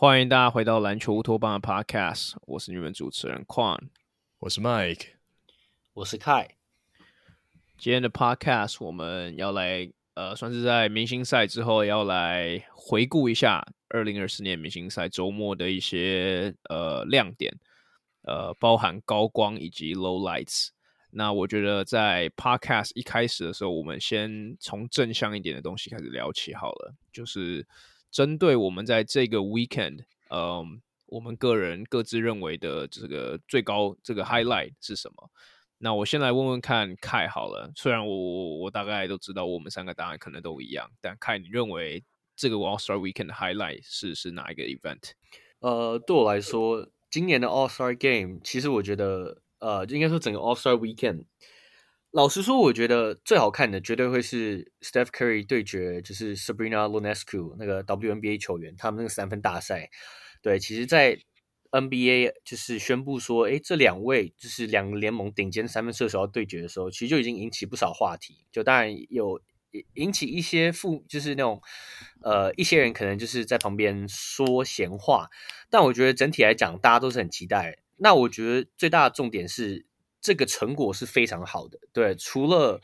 欢迎大家回到篮球乌托邦的 Podcast，我是你们主持人 Quan，我是 Mike，我是 Kai。今天的 Podcast 我们要来，呃，算是在明星赛之后要来回顾一下二零二四年明星赛周末的一些呃亮点，呃，包含高光以及 Low Lights。那我觉得在 Podcast 一开始的时候，我们先从正向一点的东西开始聊起好了，就是。针对我们在这个 weekend，嗯，我们个人各自认为的这个最高这个 highlight 是什么？那我先来问问看凯好了。虽然我我我大概都知道我们三个答案可能都一样，但凯你认为这个 All Star Weekend 的 highlight 是是哪一个 event？呃，对我来说，今年的 All Star Game 其实我觉得，呃，应该说整个 All Star Weekend。老实说，我觉得最好看的绝对会是 Steph Curry 对决，就是 Sabrina Ionescu 那个 WNBA 球员，他们那个三分大赛。对，其实，在 NBA 就是宣布说，诶，这两位就是两个联盟顶尖三分射手要对决的时候，其实就已经引起不少话题。就当然有引起一些负，就是那种呃，一些人可能就是在旁边说闲话。但我觉得整体来讲，大家都是很期待。那我觉得最大的重点是。这个成果是非常好的，对，除了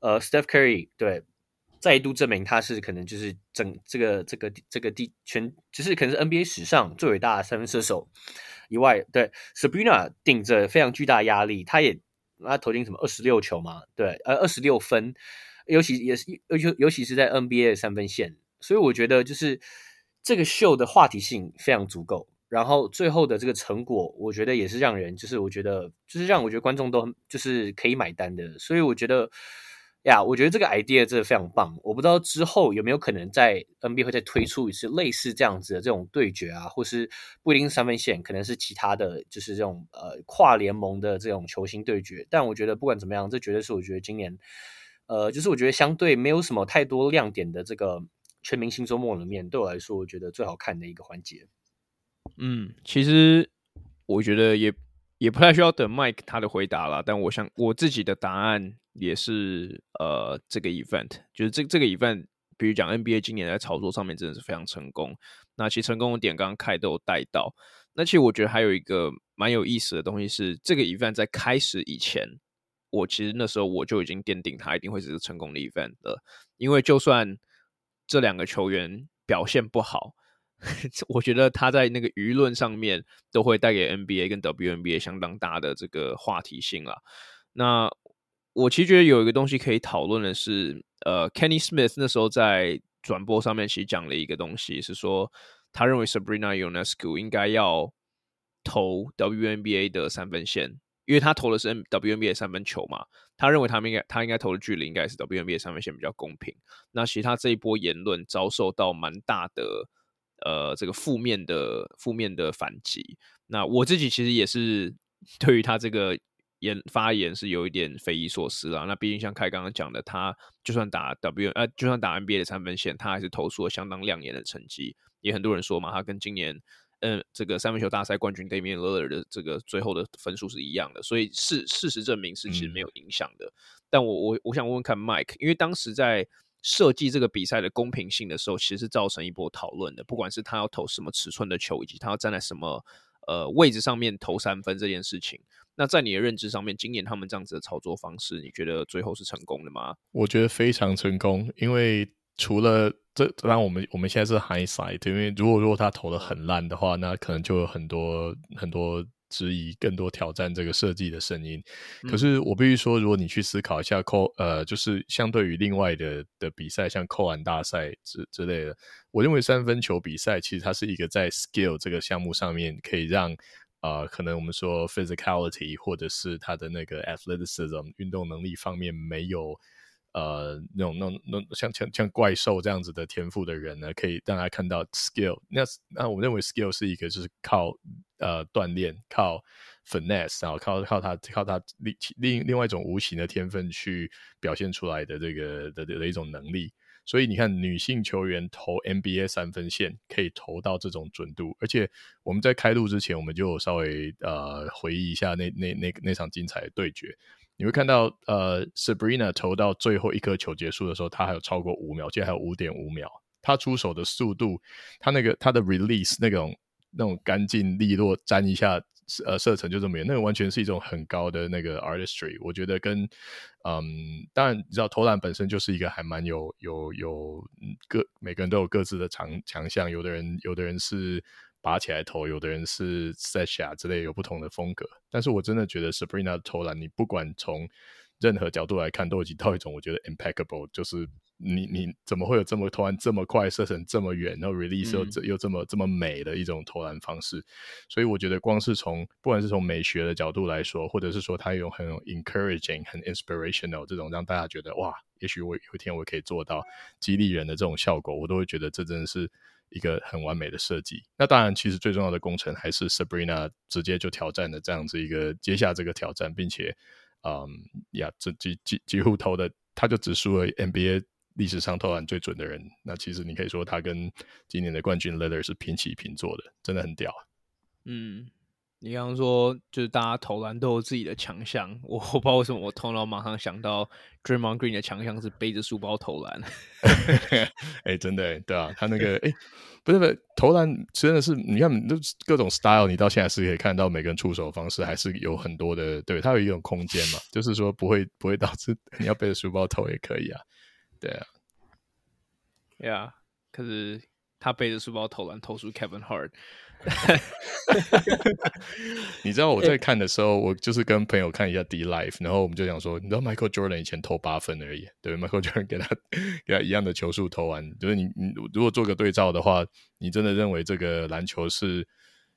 呃，Steph Curry 对，再度证明他是可能就是整这个这个这个第全，就是可能是 NBA 史上最伟大的三分射手以外，对，Sabrina 顶着非常巨大压力，他也他投进什么二十六球嘛，对，呃，二十六分，尤其也是尤尤其是在 NBA 的三分线，所以我觉得就是这个秀的话题性非常足够。然后最后的这个成果，我觉得也是让人，就是我觉得，就是让我觉得观众都就是可以买单的。所以我觉得呀，我觉得这个 idea 真的非常棒。我不知道之后有没有可能在 NBA 会再推出一次类似这样子的这种对决啊，或是不一定三分线，可能是其他的就是这种呃跨联盟的这种球星对决。但我觉得不管怎么样，这绝对是我觉得今年呃，就是我觉得相对没有什么太多亮点的这个全明星周末里面，对我来说，我觉得最好看的一个环节。嗯，其实我觉得也也不太需要等 Mike 他的回答了，但我想我自己的答案也是呃这个 event，就是这这个 event，比如讲 NBA 今年在炒作上面真的是非常成功。那其实成功的点刚刚开都有带到，那其实我觉得还有一个蛮有意思的东西是，这个 event 在开始以前，我其实那时候我就已经奠定它一定会是成功的 event 了，因为就算这两个球员表现不好。我觉得他在那个舆论上面都会带给 NBA 跟 WNBA 相当大的这个话题性啦。那我其实觉得有一个东西可以讨论的是，呃，Kenny Smith 那时候在转播上面其实讲了一个东西，是说他认为 Sabrina Ionescu 应该要投 WNBA 的三分线，因为他投的是 WNBA 三分球嘛，他认为他们应该他应该投的距离应该是 WNBA 三分线比较公平。那其实他这一波言论遭受到蛮大的。呃，这个负面的负面的反击，那我自己其实也是对于他这个言发言是有一点匪夷所思啦。那毕竟像凯刚刚讲的，他就算打 W 呃，就算打 NBA 的三分线，他还是投出了相当亮眼的成绩。也很多人说嘛，他跟今年嗯、呃、这个三分球大赛冠军 Damian Lillard 的这个最后的分数是一样的，所以事事实证明是其实没有影响的。嗯、但我我我想问问看 Mike，因为当时在。设计这个比赛的公平性的时候，其实是造成一波讨论的。不管是他要投什么尺寸的球，以及他要站在什么呃位置上面投三分这件事情，那在你的认知上面，今年他们这样子的操作方式，你觉得最后是成功的吗？我觉得非常成功，因为除了这，当然我们我们现在是 hindsight，因为如果如果他投的很烂的话，那可能就有很多很多质疑、更多挑战这个设计的声音。嗯、可是我必须说，如果你去思考一下扣，呃，就是相对于另外的的比赛，像扣篮大赛之之类的，我认为三分球比赛其实它是一个在 skill 这个项目上面可以让。啊、呃，可能我们说 physicality 或者是他的那个 athleticism 运动能力方面没有呃那种那种那像像像怪兽这样子的天赋的人呢，可以让他看到 skill。那那我认为 skill 是一个就是靠呃锻炼、靠 finesse，然后靠靠他靠他另另另外一种无形的天分去表现出来的这个的的一种能力。所以你看，女性球员投 NBA 三分线可以投到这种准度，而且我们在开录之前，我们就稍微呃回忆一下那那那那场精彩的对决。你会看到，呃，Sabrina 投到最后一颗球结束的时候，她还有超过五秒，竟然还有五点五秒。她出手的速度，她那个她的 release 那种那种干净利落，沾一下。呃，射程就这么远，那个完全是一种很高的那个 artistry。我觉得跟嗯，当然你知道投篮本身就是一个还蛮有有有各每个人都有各自的长强项，有的人有的人是拔起来投，有的人是 set s h 之类有不同的风格。但是我真的觉得 Sabrina 的投篮，你不管从任何角度来看，都已经到一种我觉得 impeccable，就是。你你怎么会有这么投篮这么快射程这么远，然后 release 又这、嗯、又这么这么美的一种投篮方式？所以我觉得光是从不管是从美学的角度来说，或者是说它有很有 encouraging、很 inspirational 这种让大家觉得哇，也许我有一天我可以做到激励人的这种效果，我都会觉得这真的是一个很完美的设计。那当然，其实最重要的工程还是 Sabrina 直接就挑战的这样子一个接下这个挑战，并且嗯呀，这几几几乎投的他就只输了 NBA。历史上投篮最准的人，那其实你可以说他跟今年的冠军 Lillard 是平起平坐的，真的很屌。嗯，你刚刚说就是大家投篮都有自己的强项，我 我不知道为什么我头脑马上想到 Draymond Green 的强项是背着书包投篮。哎、欸，真的，对啊，他那个 哎、欸，不是不是投篮，真的是你看都各种 style，你到现在是可以看到每个人出手方式还是有很多的，对，他有一种空间嘛，就是说不会不会导致你要背着书包投也可以啊。对啊，呀，可是他背着书包投篮，投出 Kevin Hart。你知道我在看的时候，我就是跟朋友看一下 D Life，然后我们就想说，你知道 Michael Jordan 以前投八分而已，对，Michael Jordan 给他给他一样的球数投完，就是你你如果做个对照的话，你真的认为这个篮球是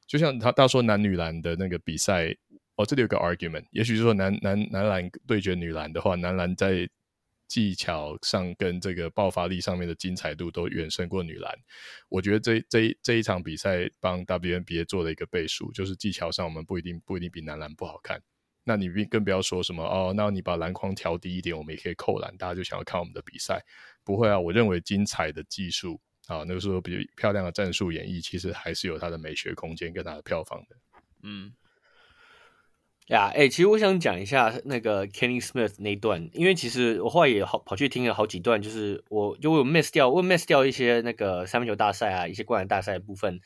就像他他说男女篮的那个比赛，哦，这里有个 argument，也许是说男男男篮对决女篮的话，男篮在技巧上跟这个爆发力上面的精彩度都远胜过女篮，我觉得这这这一场比赛帮 WNBA 做了一个背书，就是技巧上我们不一定不一定比男篮不好看。那你并更不要说什么哦，那你把篮筐调低一点，我们也可以扣篮，大家就想要看我们的比赛。不会啊，我认为精彩的技术啊，那个时候比较漂亮的战术演绎，其实还是有它的美学空间跟它的票房的。嗯。呀，哎，其实我想讲一下那个 Kenny Smith 那一段，因为其实我后来也好跑去听了好几段，就是我就我有 miss 掉，我 miss 掉一些那个三分球大赛啊，一些灌篮大赛的部分。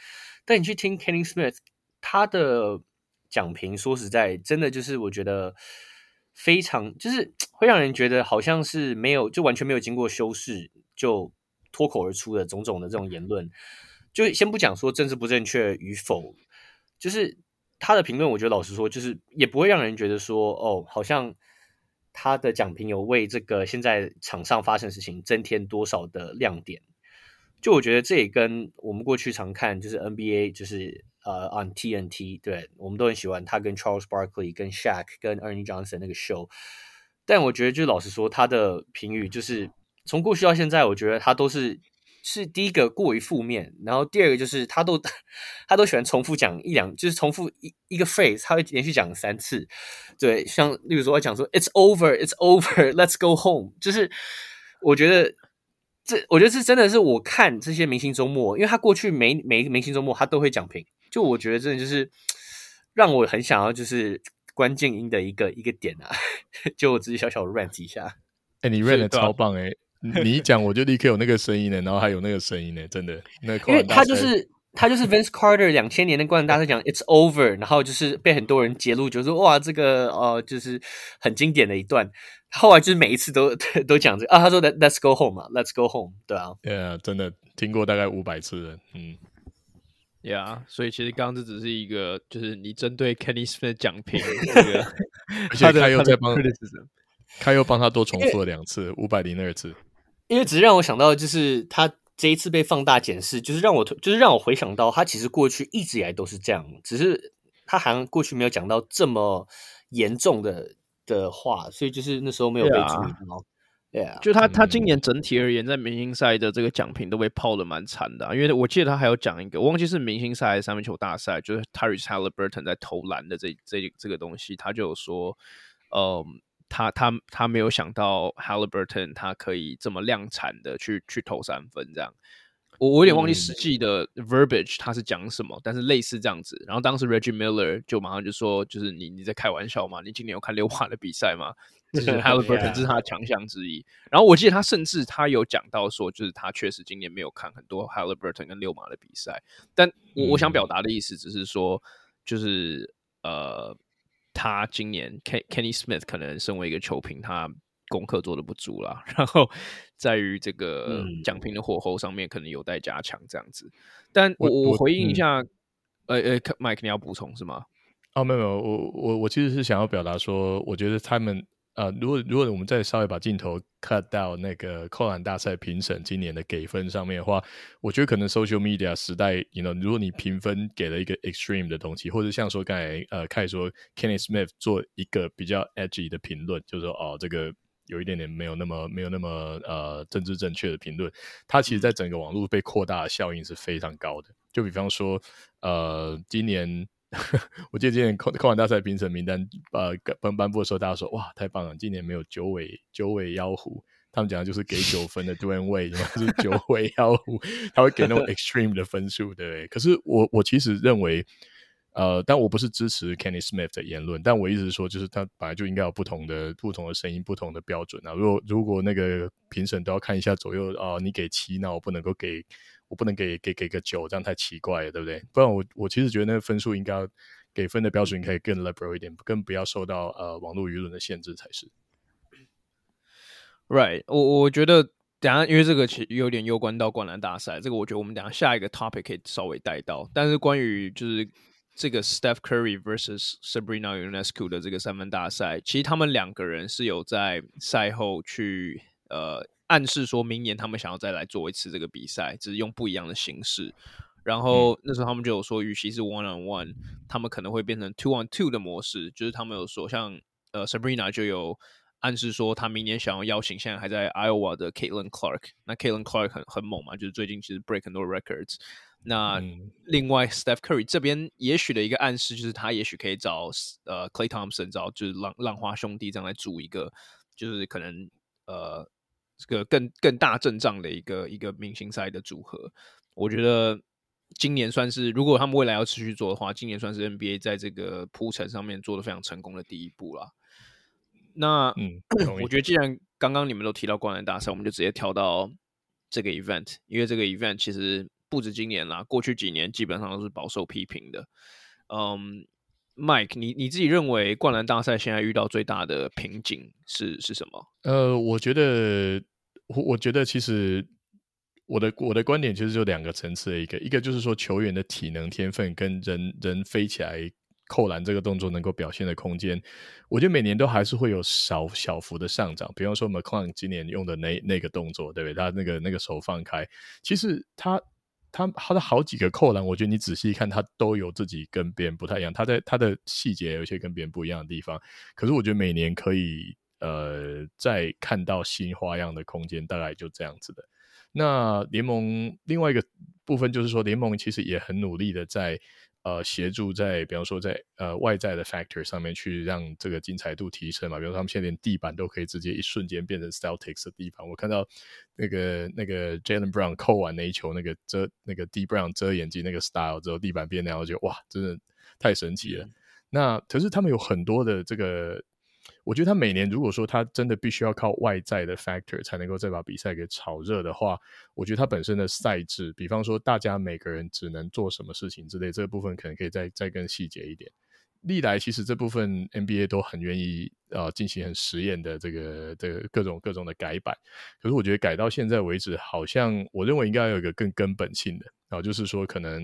但你去听 Kenny Smith 他的讲评，说实在，真的就是我觉得非常，就是 会让人觉得好像是没有，就完全没有经过修饰就脱口而出的种种的这种言论。就先不讲说政治不正确与否，就是。他的评论，我觉得老实说，就是也不会让人觉得说，哦，好像他的讲评有为这个现在场上发生的事情增添多少的亮点。就我觉得这也跟我们过去常看，就是 NBA，就是呃 on TNT，对，我们都很喜欢他跟 Charles Barkley、跟 Shaq、跟 Ernie Johnson 那个 show。但我觉得，就老实说，他的评语就是从过去到现在，我觉得他都是。是第一个过于负面，然后第二个就是他都他都喜欢重复讲一两，就是重复一一个 phrase，他会连续讲三次。对，像例如说，我讲说 "It's over, it's over, let's go home"，就是我觉得这，我觉得这真的是我看这些明星周末，因为他过去每每一个明星周末他都会讲评，就我觉得真的就是让我很想要就是关静音的一个一个点啊，就我自己小小的 rant 一下。哎、欸，你 rant 的超棒哎、欸！你一讲，我就立刻有那个声音呢，然后还有那个声音呢，真的。那个、因为他就是他就是 Vince Carter 两千年的灌篮大赛讲 It's over，然后就是被很多人揭露，就是说哇，这个呃就是很经典的一段。后来就是每一次都都讲这个啊，他说 Let's go home 嘛，Let's go home，对啊，对啊，真的听过大概五百次了，嗯。Yeah，所以其实刚刚这只是一个，就是你针对 Kenny Smith 讲评这个，而且他又在帮，他又帮他多重复了两次，五百零二次。因为只是让我想到，就是他这一次被放大检视，就是让我，就是让我回想到，他其实过去一直以来都是这样，只是他好像过去没有讲到这么严重的的话，所以就是那时候没有被注意到。对啊，就他他今年整体而言，在明星赛的这个奖品都被泡的蛮惨的，啊，因为我记得他还有讲一个，我忘记是明星赛还是三分球大赛，就是 Tyrese Haliburton 在投篮的这这这个东西，他就有说，嗯，他他他没有想到 Haliburton 他可以这么量产的去去投三分这样。我我有点忘记实际的 verbiage 他是讲什么，嗯，但是类似这样子。然后当时 Reggie Miller 就马上就说，就是你你在开玩笑吗？你今年有看六马的比赛吗？就是 Haliburton 这是他的强项之一。然后我记得他甚至他有讲到说，就是他确实今年没有看很多 Haliburton 跟六马的比赛。但我我想表达的意思只是说，就是呃，他今年 Ken Kenny Smith 可能身为一个球评，他。功课做的不足啦，然后在于这个奖评的火候上面可能有待加强这样子。但我我回应一下，呃呃，Mike 你要补充是吗？哦，没有没有，我我我其实是想要表达说，我觉得他们呃，如果如果我们再稍微把镜头 cut 到那个扣篮大赛评审今年的给分上面的话，我觉得可能 social media 时代，you know，如果你评分给了一个 extreme 的东西，或者像说刚才呃开始说 Kenny Smith 做一个比较 edgy 的评论，就是说哦这个。有一点点没有那么没有那么呃政治正确的评论，它其实在整个网络被扩大的效应是非常高的。就比方说，呃，今年 我记得今年扣扣篮大赛评审名单呃颁颁布的时候，大家说哇太棒了，今年没有九尾九尾妖狐，他们讲的就是给九分的 Dwyane Wade 就是九 尾妖狐，他会给那种 extreme 的分数，对不对？可是我我其实认为。呃，但我不是支持 Kenny Smith 的言论，但我意思是说，就是他本来就应该有不同的、不同的声音、不同的标准啊。如果如果那个评审都要看一下左右啊、呃，你给七，那我不能够给，我不能给给给个九，这样太奇怪了，对不对？不然我我其实觉得那个分数应该给分的标准可以更 liberal 一点，更不要受到呃网络舆论的限制才是。Right，我我觉得等下因为这个其实有点攸关到灌篮大赛，这个我觉得我们等下下一个 topic 可以稍微带到，但是关于就是。这个 Steph Curry versus Sabrina Ionescu 的这个三分大赛，其实他们两个人是有在赛后去呃暗示说，明年他们想要再来做一次这个比赛，只是用不一样的形式。然后那时候他们就有说，与其是 one on one，他们可能会变成 two on two 的模式。就是他们有说，像呃 Sabrina 就有暗示说，他明年想要邀请现在还在 Iowa 的 Caitlin Clark。那 Caitlin Clark 很很猛嘛，就是最近其实 break 很多 records。那另外，Steph Curry 这边也许的一个暗示就是，他也许可以找呃 Clay Thompson 找就是浪浪花兄弟这样来组一个，就是可能呃这个更更大阵仗的一个一个明星赛的组合。我觉得今年算是，如果他们未来要持续做的话，今年算是 NBA 在这个铺陈上面做的非常成功的第一步了。那嗯，我觉得既然刚刚你们都提到灌篮大赛，我们就直接跳到这个 event，因为这个 event 其实。不止今年啦，过去几年基本上都是饱受批评的。嗯，Mike，你你自己认为灌篮大赛现在遇到最大的瓶颈是是什么？呃，我觉得，我我觉得其实我的我的观点其实就两个层次的一个，一个就是说球员的体能天分跟人人飞起来扣篮这个动作能够表现的空间，我觉得每年都还是会有小小幅的上涨。比方说 McClung 今年用的那那个动作，对不对？他那个那个手放开，其实他。他他的好几个扣篮，我觉得你仔细看，他都有自己跟别人不太一样。他在他的细节有一些跟别人不一样的地方，可是我觉得每年可以呃再看到新花样的空间，大概就这样子的。那联盟另外一个部分就是说，联盟其实也很努力的在。呃，协助在比方说在呃外在的 factor 上面去让这个精彩度提升嘛，比如说他们现在连地板都可以直接一瞬间变成 Celtics 的地板。我看到那个那个 Jaylen Brown 扣完那一球，那个遮那个 D Brown 遮眼睛那个 style 之后，地板变那样，我觉得哇，真的太神奇了。嗯、那可是他们有很多的这个。我觉得他每年如果说他真的必须要靠外在的 factor 才能够再把比赛给炒热的话，我觉得他本身的赛制，比方说大家每个人只能做什么事情之类，这个部分可能可以再再更细节一点。历来其实这部分 NBA 都很愿意呃进行很实验的这个这个各种各种的改版，可是我觉得改到现在为止，好像我认为应该要有一个更根本性的，然后就是说可能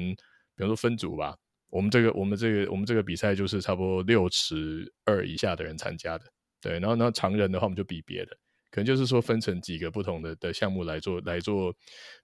比如说分组吧，我们这个我们这个我们这个比赛就是差不多六尺二以下的人参加的，对，然后然后长人的话我们就比别的，可能就是说分成几个不同的的项目来做来做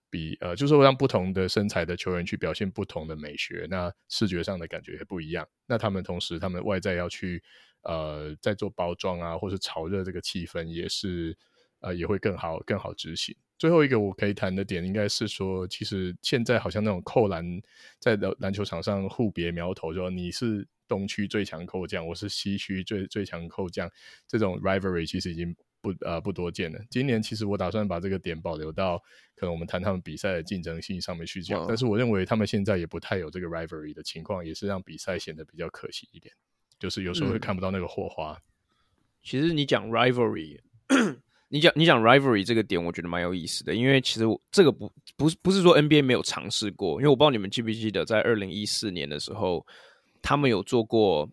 比，呃，就是说让不同的身材的球员去表现不同的美学，那视觉上的感觉也不一样。那他们同时他们外在要去呃在做包装啊，或是炒热这个气氛，也是呃也会更好更好执行。最后一个我可以谈的点，应该是说，其实现在好像那种扣篮在篮篮球场上互别苗头，说你是东区最强扣将，我是西区最最强扣将，这种 rivalry 其实已经不呃不多见了。今年其实我打算把这个点保留到可能我们谈他们比赛的竞争性上面去讲，但是我认为他们现在也不太有这个 rivalry 的情况，也是让比赛显得比较可惜一点，就是有时候会看不到那个火花。嗯、其实你讲 rivalry。你讲你讲 rivalry 这个点，我觉得蛮有意思的，因为其实我这个不不是不是说 NBA 没有尝试过，因为我不知道你们记不记得，在二零一四年的时候，他们有做过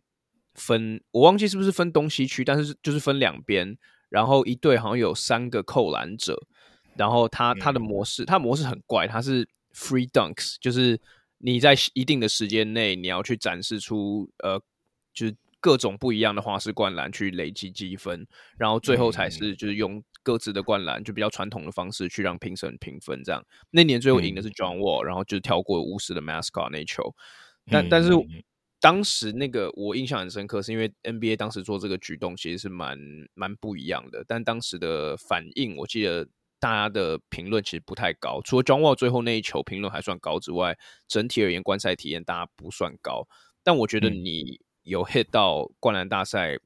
分，我忘记是不是分东西区，但是就是分两边，然后一队好像有三个扣篮者，然后他他的模式，他模式很怪，他是 free dunks，就是你在一定的时间内，你要去展示出呃，就是各种不一样的花式灌篮去累积积分，然后最后才是就是用。各自的灌篮就比较传统的方式去让评审评分，这样那年最后赢的是 John Wall，、嗯、然后就跳过巫师的 Mascot 那球。但、嗯、但是当时那个我印象很深刻，是因为 NBA 当时做这个举动其实是蛮蛮不一样的。但当时的反应，我记得大家的评论其实不太高，除了 John Wall 最后那一球评论还算高之外，整体而言观赛体验大家不算高。但我觉得你有 hit 到灌篮大赛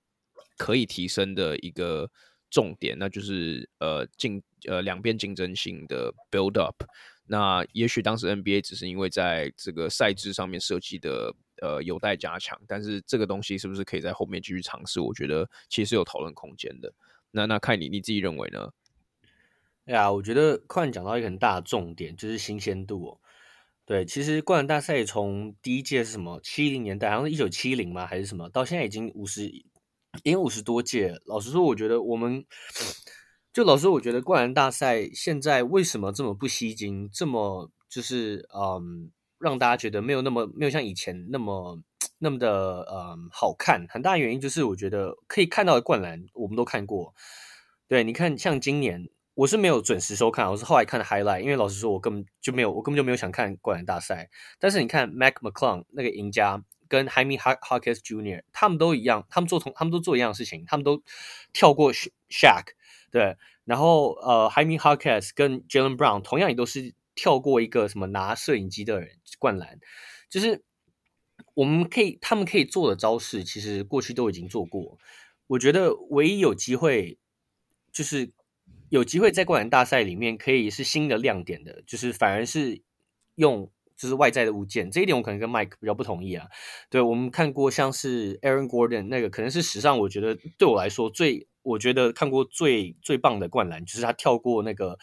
可以提升的一个。重点，那就是呃竞呃两边竞争性的 build up。那也许当时 NBA 只是因为在这个赛制上面设计的呃有待加强，但是这个东西是不是可以在后面继续尝试？我觉得其实有讨论空间的。那那看你你自己认为呢？哎呀，我觉得快讲到一个很大的重点，就是新鲜度哦。对，其实灌篮大赛从第一届是什么七零年代，好像是一九七零吗？还是什么？到现在已经五十。已经五十多届，老实说，我觉得我们就老实说，我觉得灌篮大赛现在为什么这么不吸睛，这么就是嗯，让大家觉得没有那么没有像以前那么那么的嗯好看。很大原因就是我觉得可以看到的灌篮我们都看过。对，你看像今年我是没有准时收看，我是后来看的 highlight，因为老实说，我根本就没有我根本就没有想看灌篮大赛。但是你看 Mac McClung 那个赢家。跟 Jaime Jaquez Jr. 他们都一样，他们做同，他们都做一样的事情，他们都跳过 Shaq，对，然后呃，Jaime Jaquez 跟 Jalen Brown 同样也都是跳过一个什么拿摄影机的人灌篮，就是我们可以，他们可以做的招式，其实过去都已经做过。我觉得唯一有机会，就是有机会在灌篮大赛里面可以是新的亮点的，就是反而是用。就是外在的物件，这一点我可能跟 Mike 比较不同意啊。对，我们看过像是 Aaron Gordon 那个，可能是史上我觉得对我来说最，我觉得看过最最棒的灌篮，就是他跳过那个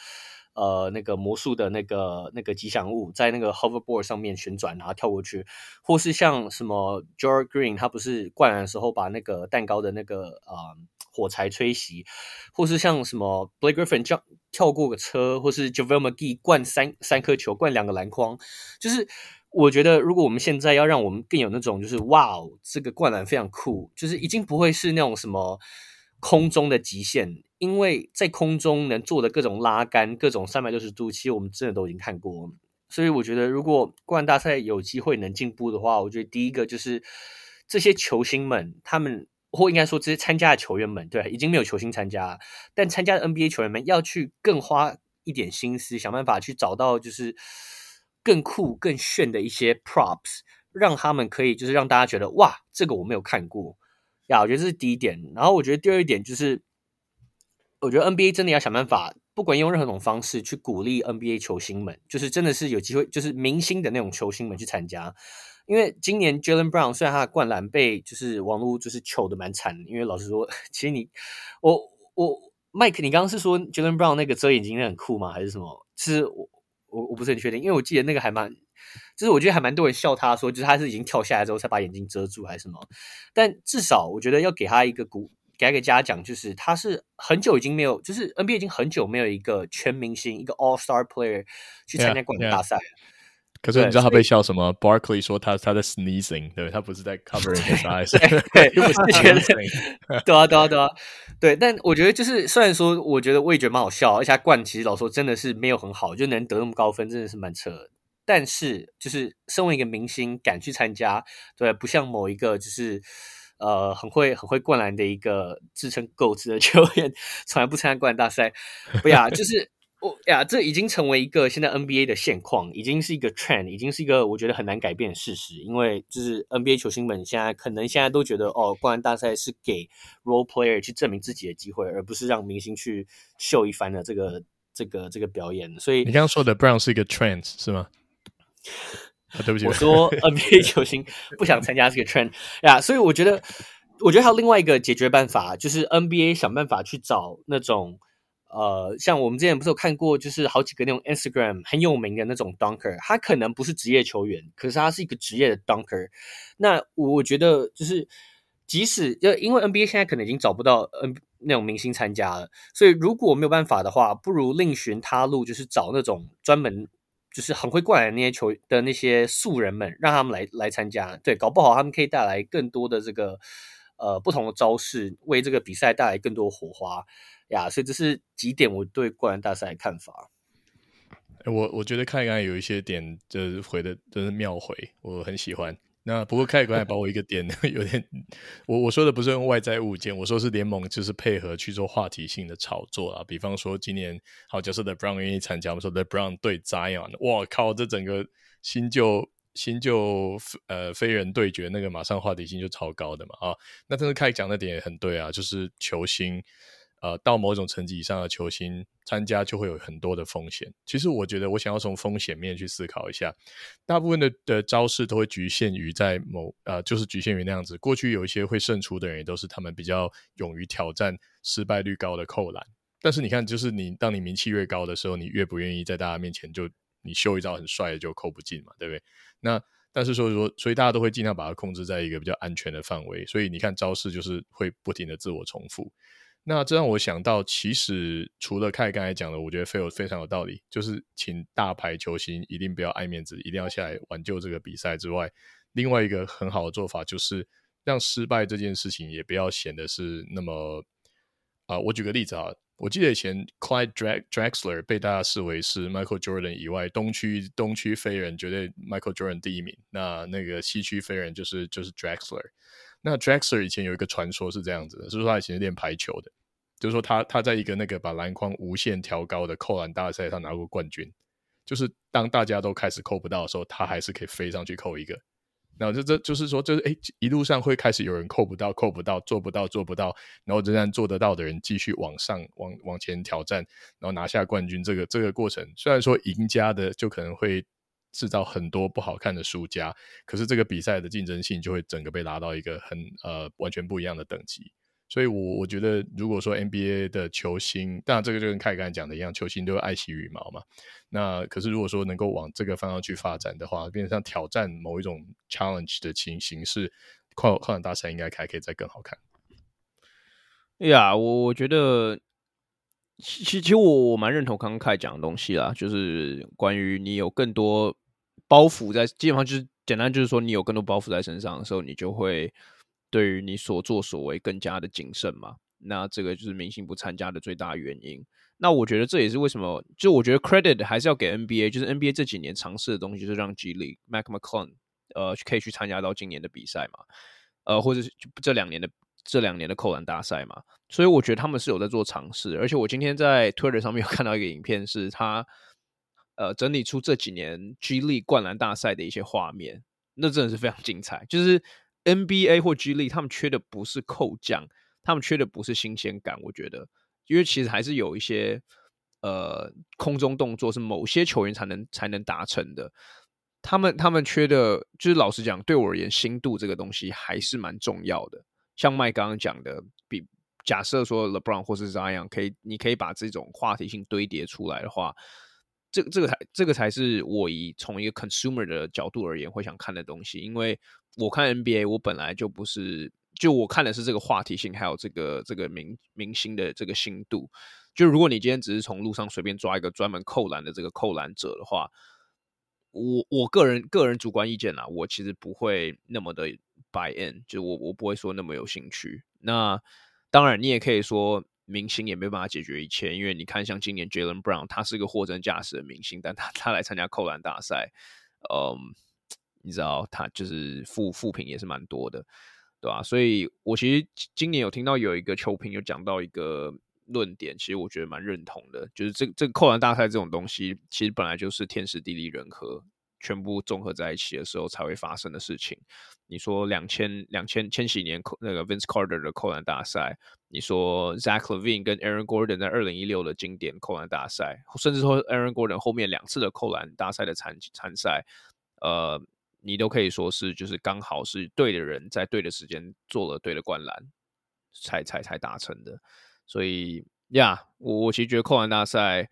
呃那个魔术的那个那个吉祥物，在那个 Hoverboard 上面旋转，然后跳过去，或是像什么 Gerald Green，他不是灌篮的时候把那个蛋糕的那个啊。火柴吹袭，或是像什么 Blake Griffin 跳跳过个车，或是 JaVale McGee 灌三三颗球，灌两个篮筐，就是我觉得如果我们现在要让我们更有那种就是哇哦，这个灌篮非常酷，就是已经不会是那种什么空中的极限，因为在空中能做的各种拉杆、各种三百六十度，其实我们真的都已经看过。所以我觉得如果灌篮大赛有机会能进步的话，我觉得第一个就是这些球星们他们。或应该说，这些参加的球员们，对，已经没有球星参加，但参加的 NBA 球员们要去更花一点心思，想办法去找到就是更酷、更炫的一些 props，让他们可以就是让大家觉得哇，这个我没有看过呀。我觉得这是第一点。然后我觉得第二点就是，我觉得 NBA 真的要想办法，不管用任何种方式去鼓励 NBA 球星们，就是真的是有机会，就是明星的那种球星们去参加。因为今年 Jaylen Brown 虽然他的灌篮被就是网络就是糗的蛮惨的，因为老实说，其实你我我 Mike，你刚刚是说 Jaylen Brown 那个遮眼睛那很酷吗？还是什么？是我我我不是很确定，因为我记得那个还蛮，就是我觉得还蛮多人笑他说，就是他是已经跳下来之后才把眼睛遮住还是什么？但至少我觉得要给他一个鼓，给他一个嘉奖，就是他是很久已经没有，就是 NBA 已经很久没有一个全明星一个 All Star Player 去参加冠军大赛了。Yeah, yeah. 可是你知道他被笑什么？Barkley 说他他在 sneezing，对，他不是在 covering his eyes，对，不是觉得，对啊，对啊，对啊，对。但我觉得就是，虽然说，我觉得我也觉得蛮好笑，而且他冠其实老说真的是没有很好，就能得那么高分，真的是蛮扯的。但是就是身为一个明星，敢去参加，对，不像某一个就是呃很会很会灌篮的一个自称 GOAT 的球员，从来不参加灌篮大赛，不呀，就是。哦呀，这已经成为一个现在 NBA 的现况，已经是一个 trend，已经是一个我觉得很难改变的事实。因为就是 NBA 球星们现在可能现在都觉得，哦，灌篮大赛是给 role player 去证明自己的机会，而不是让明星去秀一番的这个这个这个表演。所以你刚刚说的 Brown 是一个 trend 是吗？啊，对不起，我说 NBA 球星不想参加这个 trend 呀。所以我觉得，我觉得还有另外一个解决办法，就是 NBA 想办法去找那种。呃，像我们之前不是有看过，就是好几个那种 Instagram 很有名的那种 Dunker，他可能不是职业球员，可是他是一个职业的 Dunker。那我觉得就是，即使要因为 NBA 现在可能已经找不到 N 那种明星参加了，所以如果没有办法的话，不如另寻他路，就是找那种专门就是很会灌篮那些球的那些素人们，让他们来来参加。对，搞不好他们可以带来更多的这个呃不同的招式，为这个比赛带来更多火花。呀，所以这是几点我对灌篮大赛的看法。我我觉得凯刚有一些点就是回的真是妙回，我很喜欢。那不过凯刚还把我一个点 有点，我我说的不是用外在物件，我说是联盟就是配合去做话题性的炒作啊。比方说今年好，假设 LeBron 愿意参加，我们说 The Brown 对 Zion，哇靠，这整个新旧新旧呃飞人对决，那个马上话题性就超高的嘛啊。那真的凯讲的点也很对啊，就是球星。呃，到某种层级以上的球星参加就会有很多的风险。其实我觉得，我想要从风险面去思考一下。大部分的的招式都会局限于在某呃，就是局限于那样子。过去有一些会胜出的人，也都是他们比较勇于挑战失败率高的扣篮。但是你看，就是你当你名气越高的时候，你越不愿意在大家面前就你秀一招很帅的就扣不进嘛，对不对？那但是说说，所以大家都会尽量把它控制在一个比较安全的范围。所以你看招式就是会不停的自我重复。那这让我想到，其实除了凯刚才讲的，我觉得非有非常有道理，就是请大牌球星一定不要爱面子，一定要下来挽救这个比赛之外，另外一个很好的做法就是让失败这件事情也不要显得是那么啊、我举个例子啊，我记得以前 Clyde Drexler 被大家视为是 Michael Jordan 以外东区东区飞人绝对 Michael Jordan 第一名，那那个西区飞人就是就是 Drexler。那 Drexler 以前有一个传说是这样子的，就是说他以前是练排球的，就是说他他在一个那个把篮筐无限调高的扣篮大赛上拿过冠军，就是当大家都开始扣不到的时候，他还是可以飞上去扣一个。然后这这就是说，就是哎，一路上会开始有人扣不到，扣不到，做不到，做不到，然后仍然做得到的人继续往上往往前挑战，然后拿下冠军。这个这个过程虽然说赢家的就可能会。制造很多不好看的输家，可是这个比赛的竞争性就会整个被拉到一个很呃完全不一样的等级。所以我，我觉得如果说 NBA 的球星，当然这个就跟凯刚讲的一样，球星都爱惜羽毛嘛。那可是如果说能够往这个方向去发展的话，变成像挑战某一种 challenge 的形形式，跨跨栏大赛应该还可以再更好看。哎呀，我我觉得。其其实我我蛮认同刚刚凯讲的东西啦，就是关于你有更多包袱在，基本上就是简单就是说，你有更多包袱在身上的时候，你就会对于你所作所为更加的谨慎嘛。那这个就是明星不参加的最大原因。那我觉得这也是为什么，就我觉得 credit 还是要给 NBA，就是 NBA 这几年尝试的东西，就是让 G League Mac McClung 呃可以去参加到今年的比赛嘛，呃，或者是这两年的。这两年的扣篮大赛嘛，所以我觉得他们是有在做尝试，而且我今天在 Twitter 上面有看到一个影片，是他呃整理出这几年 G 力灌篮大赛的一些画面，那真的是非常精彩。就是 NBA 或 G 力他们缺的不是扣将，他们缺的不是新鲜感，我觉得，因为其实还是有一些呃空中动作是某些球员才能才能达成的。他们他们缺的，就是老实讲，对我而言，心度这个东西还是蛮重要的。像麦刚刚讲的，比假设说 LeBron 或是 Zion 可以，你可以把这种话题性堆叠出来的话，这这个才这个才是我以从一个 consumer 的角度而言会想看的东西。因为我看 NBA，我本来就不是，就我看的是这个话题性，还有这个这个明明星的这个新度。就如果你今天只是从路上随便抓一个专门扣篮的这个扣篮者的话，我我个人个人主观意见啦，我其实不会那么的 buy in，就我我不会说那么有兴趣。那当然，你也可以说明星也没办法解决一切，因为你看，像今年 Jalen Brown，他是一个货真价实的明星，但他他来参加扣篮大赛，嗯，你知道他就是负负评也是蛮多的，对吧、啊？所以我其实今年有听到有一个球评有讲到一个。论点其实我觉得蛮认同的，就是这这个扣篮大赛这种东西，其实本来就是天时地利人和全部综合在一起的时候才会发生的事情。你说两千两千千禧年那个 Vince Carter 的扣篮大赛，你说 Zach Levine 跟 Aaron Gordon 在二零一六的经典扣篮大赛，甚至说 Aaron Gordon 后面两次的扣篮大赛的参参赛，呃，你都可以说是就是刚好是对的人在对的时间做了对的灌篮，才才才达成的。所以呀，我我其实觉得扣篮大赛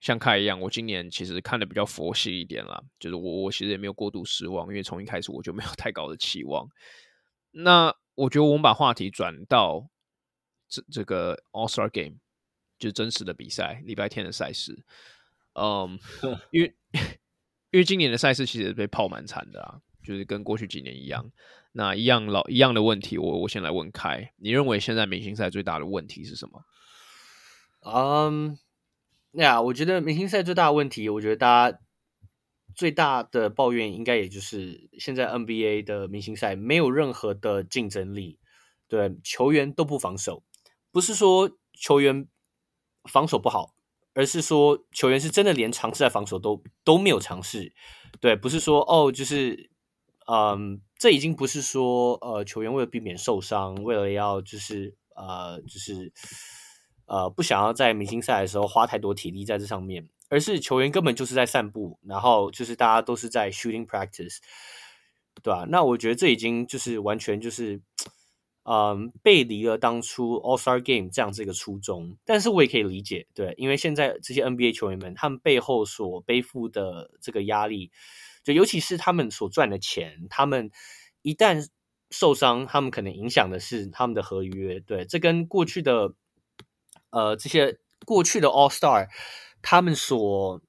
像凯一样，我今年其实看的比较佛系一点啦，就是我我其实也没有过度失望，因为从一开始我就没有 太高的期望。那我觉得我们把话题转到这这个 All Star Game，就是真实的比赛，礼拜天的赛事。嗯，因为因为今年的赛事其实被泡蛮惨的啊，就是跟过去几年一样。那一样老一样的问题，我我先来问开，你认为现在明星赛最大的问题是什么？嗯，那，我觉得明星赛最大的问题，我觉得大家最大的抱怨应该也就是现在 NBA 的明星赛没有任何的竞争力，对，球员都不防守，不是说球员防守不好，而是说球员是真的连尝试在防守都都没有尝试，对，不是说哦，就是。嗯，这已经不是说呃球员为了避免受伤，为了要就是呃就是呃不想要在明星赛的时候花太多体力在这上面，而是球员根本就是在散步，然后就是大家都是在 shooting practice，对吧？那我觉得这已经就是完全就是嗯背离了当初 All Star Game 这样子一个初衷。但是我也可以理解，对，因为现在这些 NBA 球员们他们背后所背负的这个压力。就尤其是他们所赚的钱，他们一旦受伤，他们可能影响的是他们的合约。对，这跟过去的呃这些过去的 All Star，他们所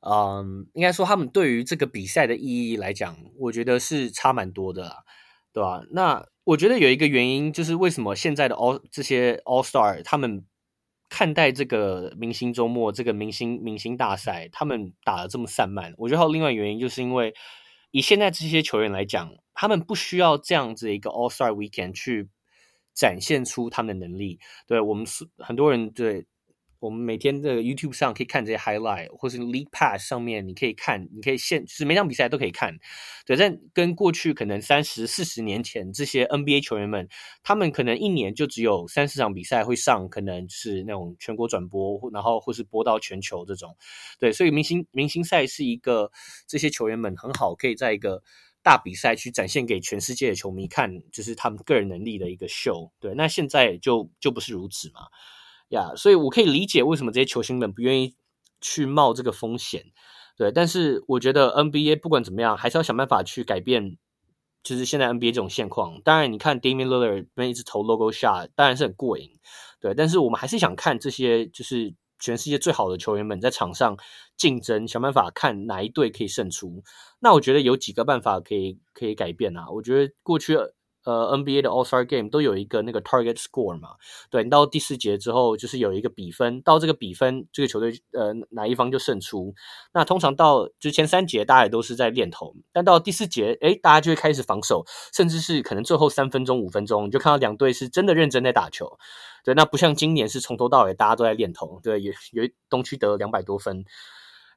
嗯、应该说他们对于这个比赛的意义来讲，我觉得是差蛮多的啦，对吧？那我觉得有一个原因就是为什么现在的 All 这些 All Star 他们。看待这个明星周末，这个明星明星大赛，他们打得这么散漫，我觉得还有另外原因，就是因为以现在这些球员来讲，他们不需要这样子一个 All Star Weekend 去展现出他们的能力。对，我们是很多人对。我们每天的 YouTube 上可以看这些 highlight，或是 League Pass 上面你可以看，你可以现就是每场比赛都可以看。对，但跟过去可能三十四十年前这些 NBA 球员们，他们可能一年就只有三四场比赛会上，可能是那种全国转播，然后或是播到全球这种。对，所以明星明星赛是一个这些球员们很好可以在一个大比赛去展现给全世界的球迷看，就是他们个人能力的一个秀。对，那现在就就不是如此嘛。呀所以我可以理解为什么这些球星们不愿意去冒这个风险，对。但是我觉得 NBA 不管怎么样，还是要想办法去改变，就是现在 NBA 这种现况。当然，你看 Damian Lillard 那一直投 logo shot，当然是很过瘾，对。但是我们还是想看这些就是全世界最好的球员们在场上竞争，想办法看哪一队可以胜出。那我觉得有几个办法可以可以改变啊。我觉得过去。呃，NBA 的 All Star Game 都有一个那个 Target Score 嘛，对，你到第四节之后，就是有一个比分，到这个比分，这个球队呃哪一方就胜出。那通常到就前三节大家也都是在练投，但到第四节，诶，大家就会开始防守，甚至是可能最后三分钟、五分钟，你就看到两队是真的认真在打球。对，那不像今年是从头到尾大家都在练投，对，有有东区得两百多分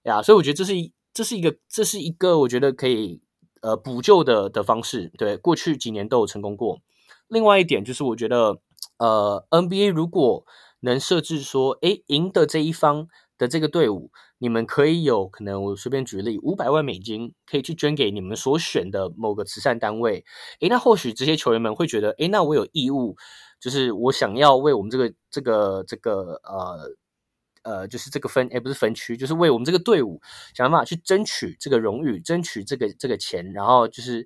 呀，所以我觉得这是一这是一个这是一个我觉得可以。呃，补救的的方式，对，过去几年都有成功过。另外一点就是，我觉得，呃，NBA 如果能设置说，诶，赢的这一方的这个队伍，你们可以有可能，我随便举例，五百万美金可以去捐给你们所选的某个慈善单位。诶，那或许这些球员们会觉得，诶，那我有义务，就是我想要为我们这个这个这个呃。呃，就是这个分，哎，不是分区，就是为我们这个队伍想办法去争取这个荣誉，争取这个这个钱，然后就是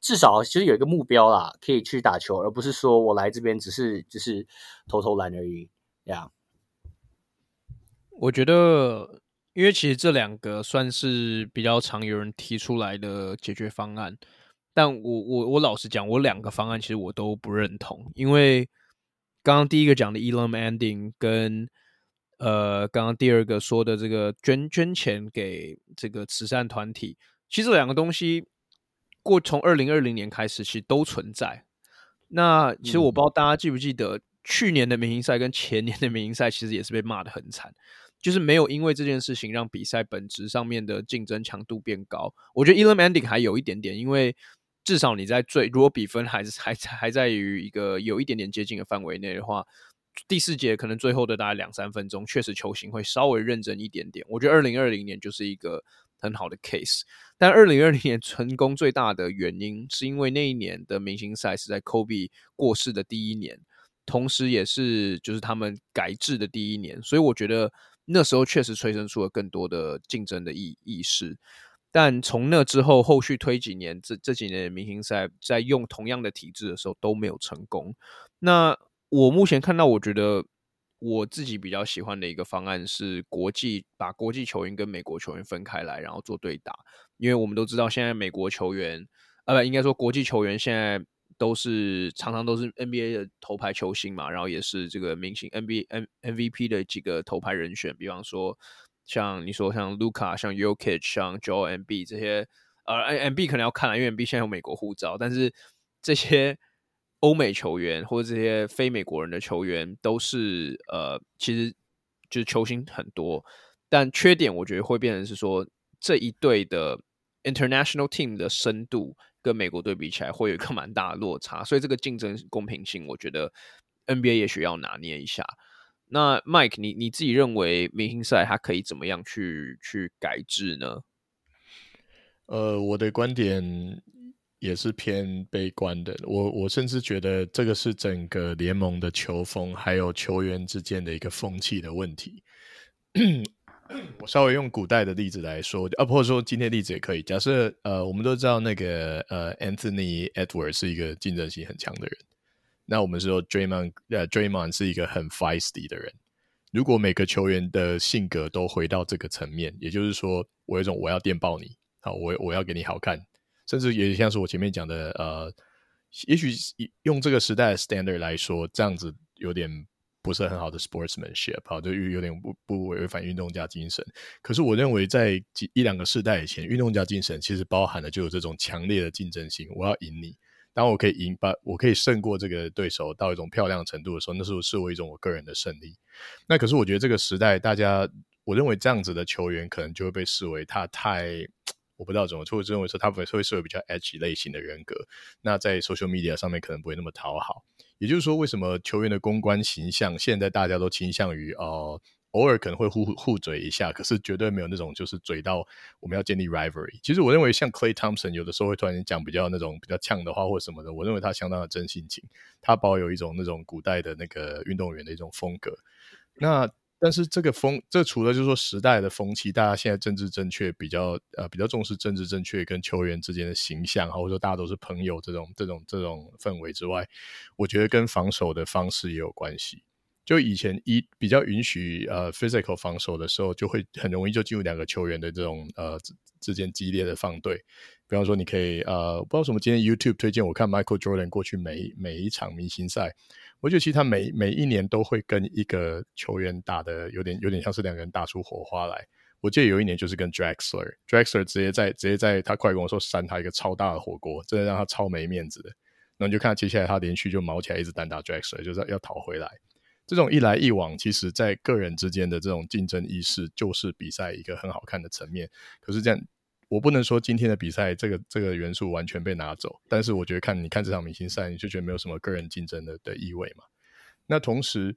至少其实有一个目标啦，可以去打球，而不是说我来这边只是就是投投篮而已，呀。我觉得因为其实这两个算是比较常有人提出来的解决方案，但我我我老实讲，我两个方案其实我都不认同，因为刚刚第一个讲的 Elam ending 跟呃刚刚第二个说的这个捐捐钱给这个慈善团体，其实这两个东西过从二零二零年开始其实都存在。那其实我不知道大家记不记得，嗯、去年的明星赛跟前年的明星赛其实也是被骂的很惨。就是没有因为这件事情让比赛本质上面的竞争强度变高。我觉得 Elam Ending 还有一点点，因为至少你在最如果比分还是还还在于一个有一点点接近的范围内的话，第四节可能最后的大概两三分钟，确实球形会稍微认真一点点。我觉得二零二零年就是一个很好的 case，但二零二零年成功最大的原因是因为那一年的明星赛是在 Kobe 过世的第一年，同时也是就是他们改制的第一年，所以我觉得。那时候确实催生出了更多的竞争的意意识，但从那之后，后续推几年，这这几年的明星赛在用同样的体制的时候都没有成功。那我目前看到，我觉得我自己比较喜欢的一个方案是国际把国际球员跟美国球员分开来，然后做对打，因为我们都知道现在美国球员，呃，不，应该说国际球员现在。都是常常都是 NBA 的头牌球星嘛，然后也是这个明星 NBA M MVP 的几个头牌人选，比方说像你说像 Luka、像 Jokic、像 Joel m b 这些，呃，M B 可能要看了，因为 M B 现在有美国护照，但是这些欧美球员或者这些非美国人的球员都是呃，其实就是球星很多，但缺点我觉得会变成是说这一队的 International Team 的深度。跟美国队比起来，会有一个 蛮大的落差，所以这个竞争公平性，我觉得 NBA 也许要拿捏一下。那 Mike，你你自己认为明星赛它可以怎么样去去改制呢？呃，我的观点也是偏悲观的。我我甚至觉得这个是整个联盟的球风，还有球员之间的一个风气的问题。我稍微用古代的例子来说，啊，或者说今天例子也可以。假设呃，我们都知道那个呃，Anthony Edwards 是一个竞争性很强的人。那我们说 Draymond 呃，Draymond 是一个很 feisty 的人。如果每个球员的性格都回到这个层面，也就是说，我有一种我要电爆你，好，我我要给你好看，甚至也像是我前面讲的，呃，也许用这个时代的 standard 来说，这样子有点。不是很好的 sportsmanship，好，就有点不不违反运动家精神。可是我认为，在几一两个世代以前，运动家精神其实包含了就有这种强烈的竞争性。我要赢你，当我可以赢，把我可以胜过这个对手到一种漂亮程度的时候，那时候视为一种我个人的胜利。那可是我觉得这个时代，大家我认为这样子的球员可能就会被视为他太，我不知道怎么，就会认为说他会会是比较 edge 类型的人格。那在 social media 上面可能不会那么讨好。也就是说，为什么球员的公关形象现在大家都倾向于呃，偶尔可能会互互嘴一下，可是绝对没有那种就是嘴到我们要建立 rivalry。其实我认为像 Clay Thompson 有的时候会突然讲比较那种比较呛的话或什么的，我认为他相当的真性情，他保有一种那种古代的那个运动员的一种风格。那但是这个风，这除了就是说时代的风气，大家现在政治正确比较呃比较重视政治正确跟球员之间的形象，或者说大家都是朋友这种这种这种氛围之外，我觉得跟防守的方式也有关系。就以前一比较允许呃 physical 防守的时候，就会很容易就进入两个球员的这种呃之之间激烈的放对。比方说，你可以呃不知道什么今天 YouTube 推荐我看 Michael Jordan 过去每每一场明星赛。我觉得其实他每每一年都会跟一个球员打得有点有点像是两个人打出火花来。我记得有一年就是跟 Draxler，Draxler 直接在直接在他快攻的时候扇他一个超大的火锅，真的让他超没面子的。然后你就看接下来他连续就毛起来一直单打 Draxler，就是要讨回来。这种一来一往，其实在个人之间的这种竞争意识，就是比赛一个很好看的层面。可是这样。我不能说今天的比赛这个这个元素完全被拿走，但是我觉得看你看这场明星赛，你就觉得没有什么个人竞争的的意味嘛。那同时，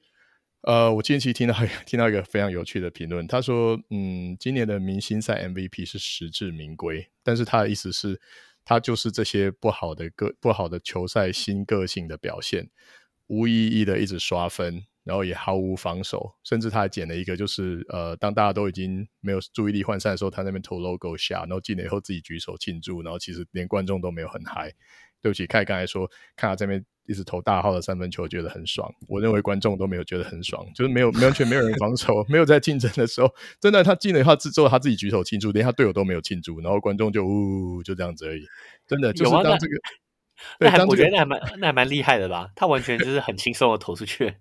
呃，我近期听到 听到一个非常有趣的评论，他说，嗯，今年的明星赛 MVP 是实至名归，但是他的意思是，他就是这些不好的个不好的球赛新个性的表现，无意义的一直刷分。然后也毫无防守，甚至他还捡了一个，就是呃，当大家都已经没有注意力涣散的时候，他那边投 logo 下，然后进了以后自己举手庆祝，然后其实连观众都没有很嗨。对不起，凯刚才说看他这边一直投大号的三分球，觉得很爽。我认为观众都没有觉得很爽，就是没有完全没有人防守，没有在竞争的时候，真的他进了他之后他自己举手庆祝，连他队友都没有庆祝，然后观众就呜就这样子而已。真的就是当这个，那还我觉得那还蛮那还蛮厉害的吧？他完全就是很轻松的投出去。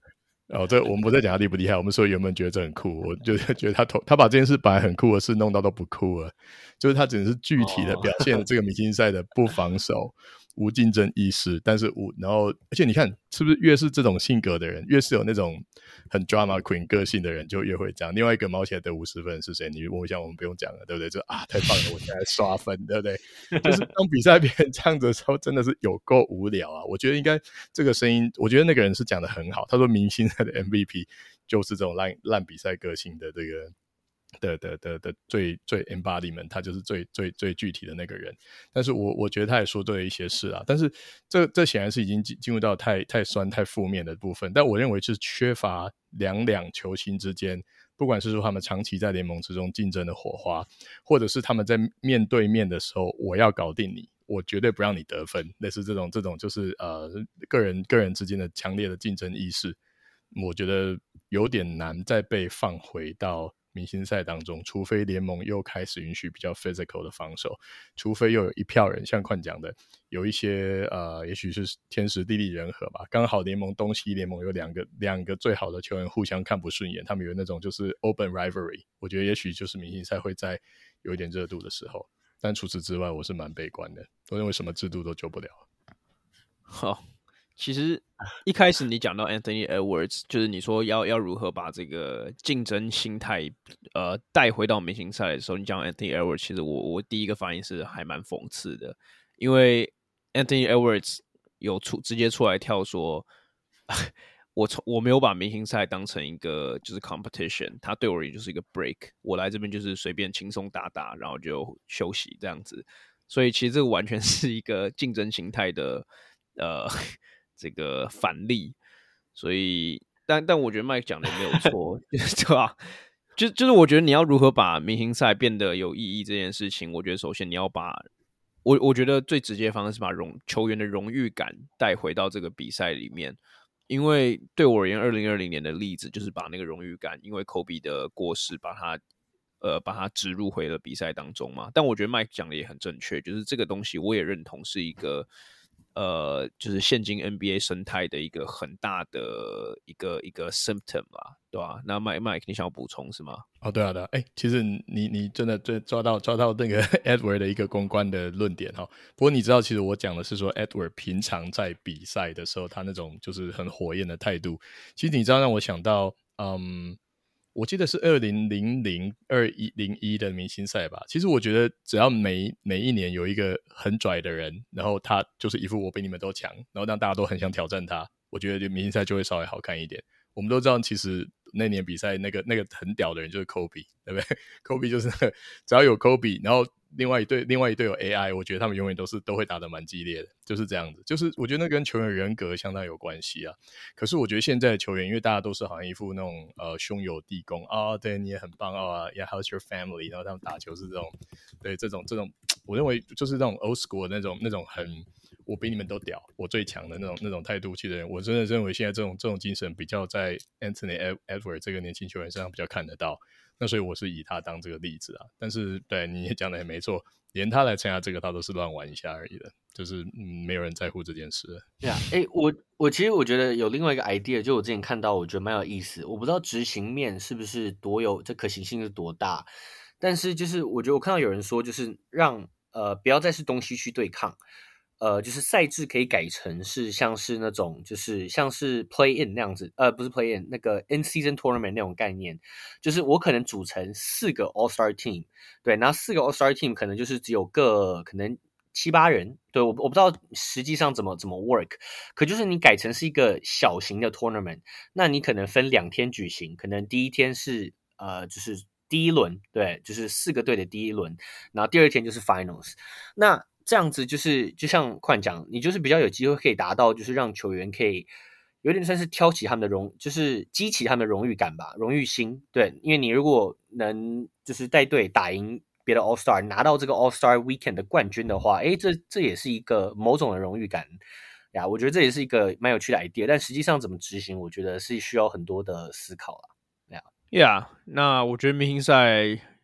哦，这我们不在讲他厉不厉害，我们说原本觉得这很酷，我就觉得他投他把这件事本来很酷的事弄到都不酷了，就是他只是具体的 表现了这个明星赛的不防守。无竞争意识，但是无然后，而且你看，是不是越是这种性格的人，越是有那种很 drama queen 个性的人，就越会这样。另外一个毛起来得五十分是谁？你问一下，我们不用讲了，对不对？就啊，太棒了，我现在刷分，对不对？就是 当比赛别人这样子的时候，真的是有够无聊啊！我觉得应该这个声音，我觉得那个人是讲的很好。他说，明星赛的 MVP 就是这种烂烂比赛个性的这个。的的的的最最 embodiment，他就是最最最具体的那个人。但是我我觉得他也说对了一些事啊。但是这这显然是已经进进入到太太酸太负面的部分。但我认为是缺乏两两球星之间，不管是说他们长期在联盟之中竞争的火花，或者是他们在面对面的时候，我要搞定你，我绝对不让你得分。类似这种这种就是呃个人个人之间的强烈的竞争意识，我觉得有点难再被放回到。明星赛当中，除非联盟又开始允许比较 physical 的防守，除非又有一票人像宽讲的，有一些呃，也许是天时地利人和吧，刚好联盟东西联盟有两个两个最好的球员互相看不顺眼，他们有那种就是 open rivalry，我觉得也许就是明星赛会在有一点热度的时候，但除此之外，我是蛮悲观的，我认为什么制度都救不了。好。其实 一开始你讲到 Anthony Edwards，就是你说要要如何把这个竞争心态呃带回到明星赛的时候，你讲 Anthony Edwards，其实我我第一个反应是还蛮讽刺的，因为 Anthony Edwards 有出直接出来跳说，我从我没有把明星赛当成一个就是 competition，他对我而言就是一个 break，我来这边就是随便轻松打打，然后就休息这样子，所以其实这个完全是一个竞争心态的呃。这个反例，所以，但但我觉得 Mike 讲的也没有 错，对吧？就就是我觉得你要如何把明星赛变得有意义这件事情，我觉得首先你要把我我觉得最直接的方式是把荣球员的荣誉感带回到这个比赛里面，因为对我而言，二零二零年的例子就是把那个荣誉感，因为 Kobe 的过世，把它呃把它植入回了比赛当中嘛。但我觉得 Mike 讲的也很正确，就是这个东西我也认同是一个。呃，就是现今 NBA 生态的一个很大的一个一个 symptom 吧，对吧？那 Mike Mike，你想要补充是吗？哦，对啊，对啊，哎，其实你你真的抓抓到抓到那个 Edward 的一个公关的论点哈。不过你知道，其实我讲的是说 Edward 平常在比赛的时候，他那种就是很火焰的态度。其实你知道，让我想到，嗯。我记得是二零零零二一零一的明星赛吧。其实我觉得，只要每每一年有一个很拽的人，然后他就是一副我比你们都强，然后让大家都很想挑战他，我觉得就明星赛就会稍微好看一点。我们都知道，其实那年比赛那个那个很屌的人就是 Kobe，对不对？Kobe 就是只要有 Kobe，然后。另外一队，另外一队有 AI，我觉得他们永远都是都会打得蛮激烈的，就是这样子。就是我觉得那跟球员人格相当有关系啊。可是我觉得现在的球员，因为大家都是好像一副那种呃胸有地宫啊、对你也很棒啊，Yeah，how's your family？然后他们打球是这种，对这种这种，我认为就是那种 old school 的那种那种很我比你们都屌，我最强的那种那种态度去的人，我真的认为现在这种这种精神比较在 Anthony Edward 这个年轻球员身上比较看得到。那所以我是以他当这个例子啊，但是对你也讲的也没错，连他来参加这个，他都是乱玩一下而已的，就是，没有人在乎这件事。对啊，哎，我我其实我觉得有另外一个 idea，就我之前看到，我觉得蛮有意思。我不知道执行面是不是多有，这可行性是多大，但是就是我觉得我看到有人说，就是让呃不要再是东西去对抗。呃，就是赛制可以改成是像是那种，就是像是 play in 那样子，呃，不是 play in 那个 in season tournament 那种概念，就是我可能组成四个 all star team，对，然后四个 all star team 可能就是只有个可能七八人，对，我我不知道实际上怎么怎么 work，可就是你改成是一个小型的 tournament，那你可能分两天举行，可能第一天是呃，就是第一轮，对，就是四个队的第一轮，然后第二天就是 finals，那。这样子就是，就像宽讲，你就是比较有机会可以达到，就是让球员可以有点算是挑起他们的荣，就是激起他们的荣誉感吧，荣誉心。对，因为你如果能就是带队打赢别的 All Star，拿到这个 All Star Weekend 的冠军的话，诶，这这也是一个某种的荣誉感。呀，我觉得这也是一个蛮有趣的 idea，但实际上怎么执行，我觉得是需要很多的思考啦。呀呀那我觉得明星赛，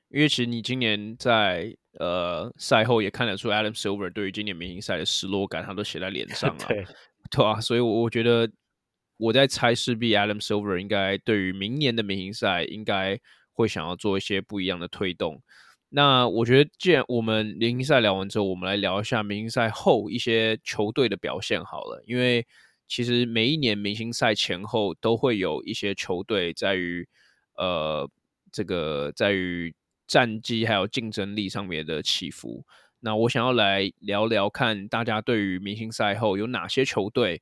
因为其实你今年在呃赛后也看得出 Adam Silver 对于今年明星赛的失落感，他都写在脸 上了，对，对啊，所以我我觉得我在猜，势必 Adam Silver 应该对于明年的明星赛，应该会想要做一些不一样的推动。那我觉得，既然我们明星赛聊完之后，我们来聊一下明星赛后一些球队的表现好了。因为其实每一年明星赛前后都会有一些球队在于呃这个在于战绩还有竞争力上面的起伏。那我想要来聊聊看，大家对于明星赛后有哪些球队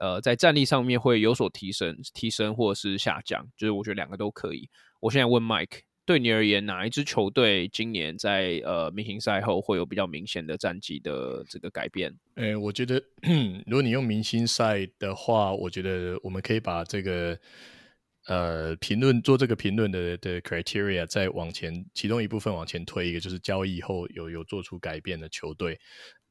呃在战力上面会有所提升、提升或者是下降？就是我觉得两个都可以。我现在问 Mike。对你而言，哪一支球队今年在呃明星赛后会有比较明显的战绩的这个改变？诶，我觉得 如果你用明星赛的话，我觉得我们可以把这个呃评论做这个评论的的 criteria 再往前，其中一部分往前推一个，就是交易后有有做出改变的球队。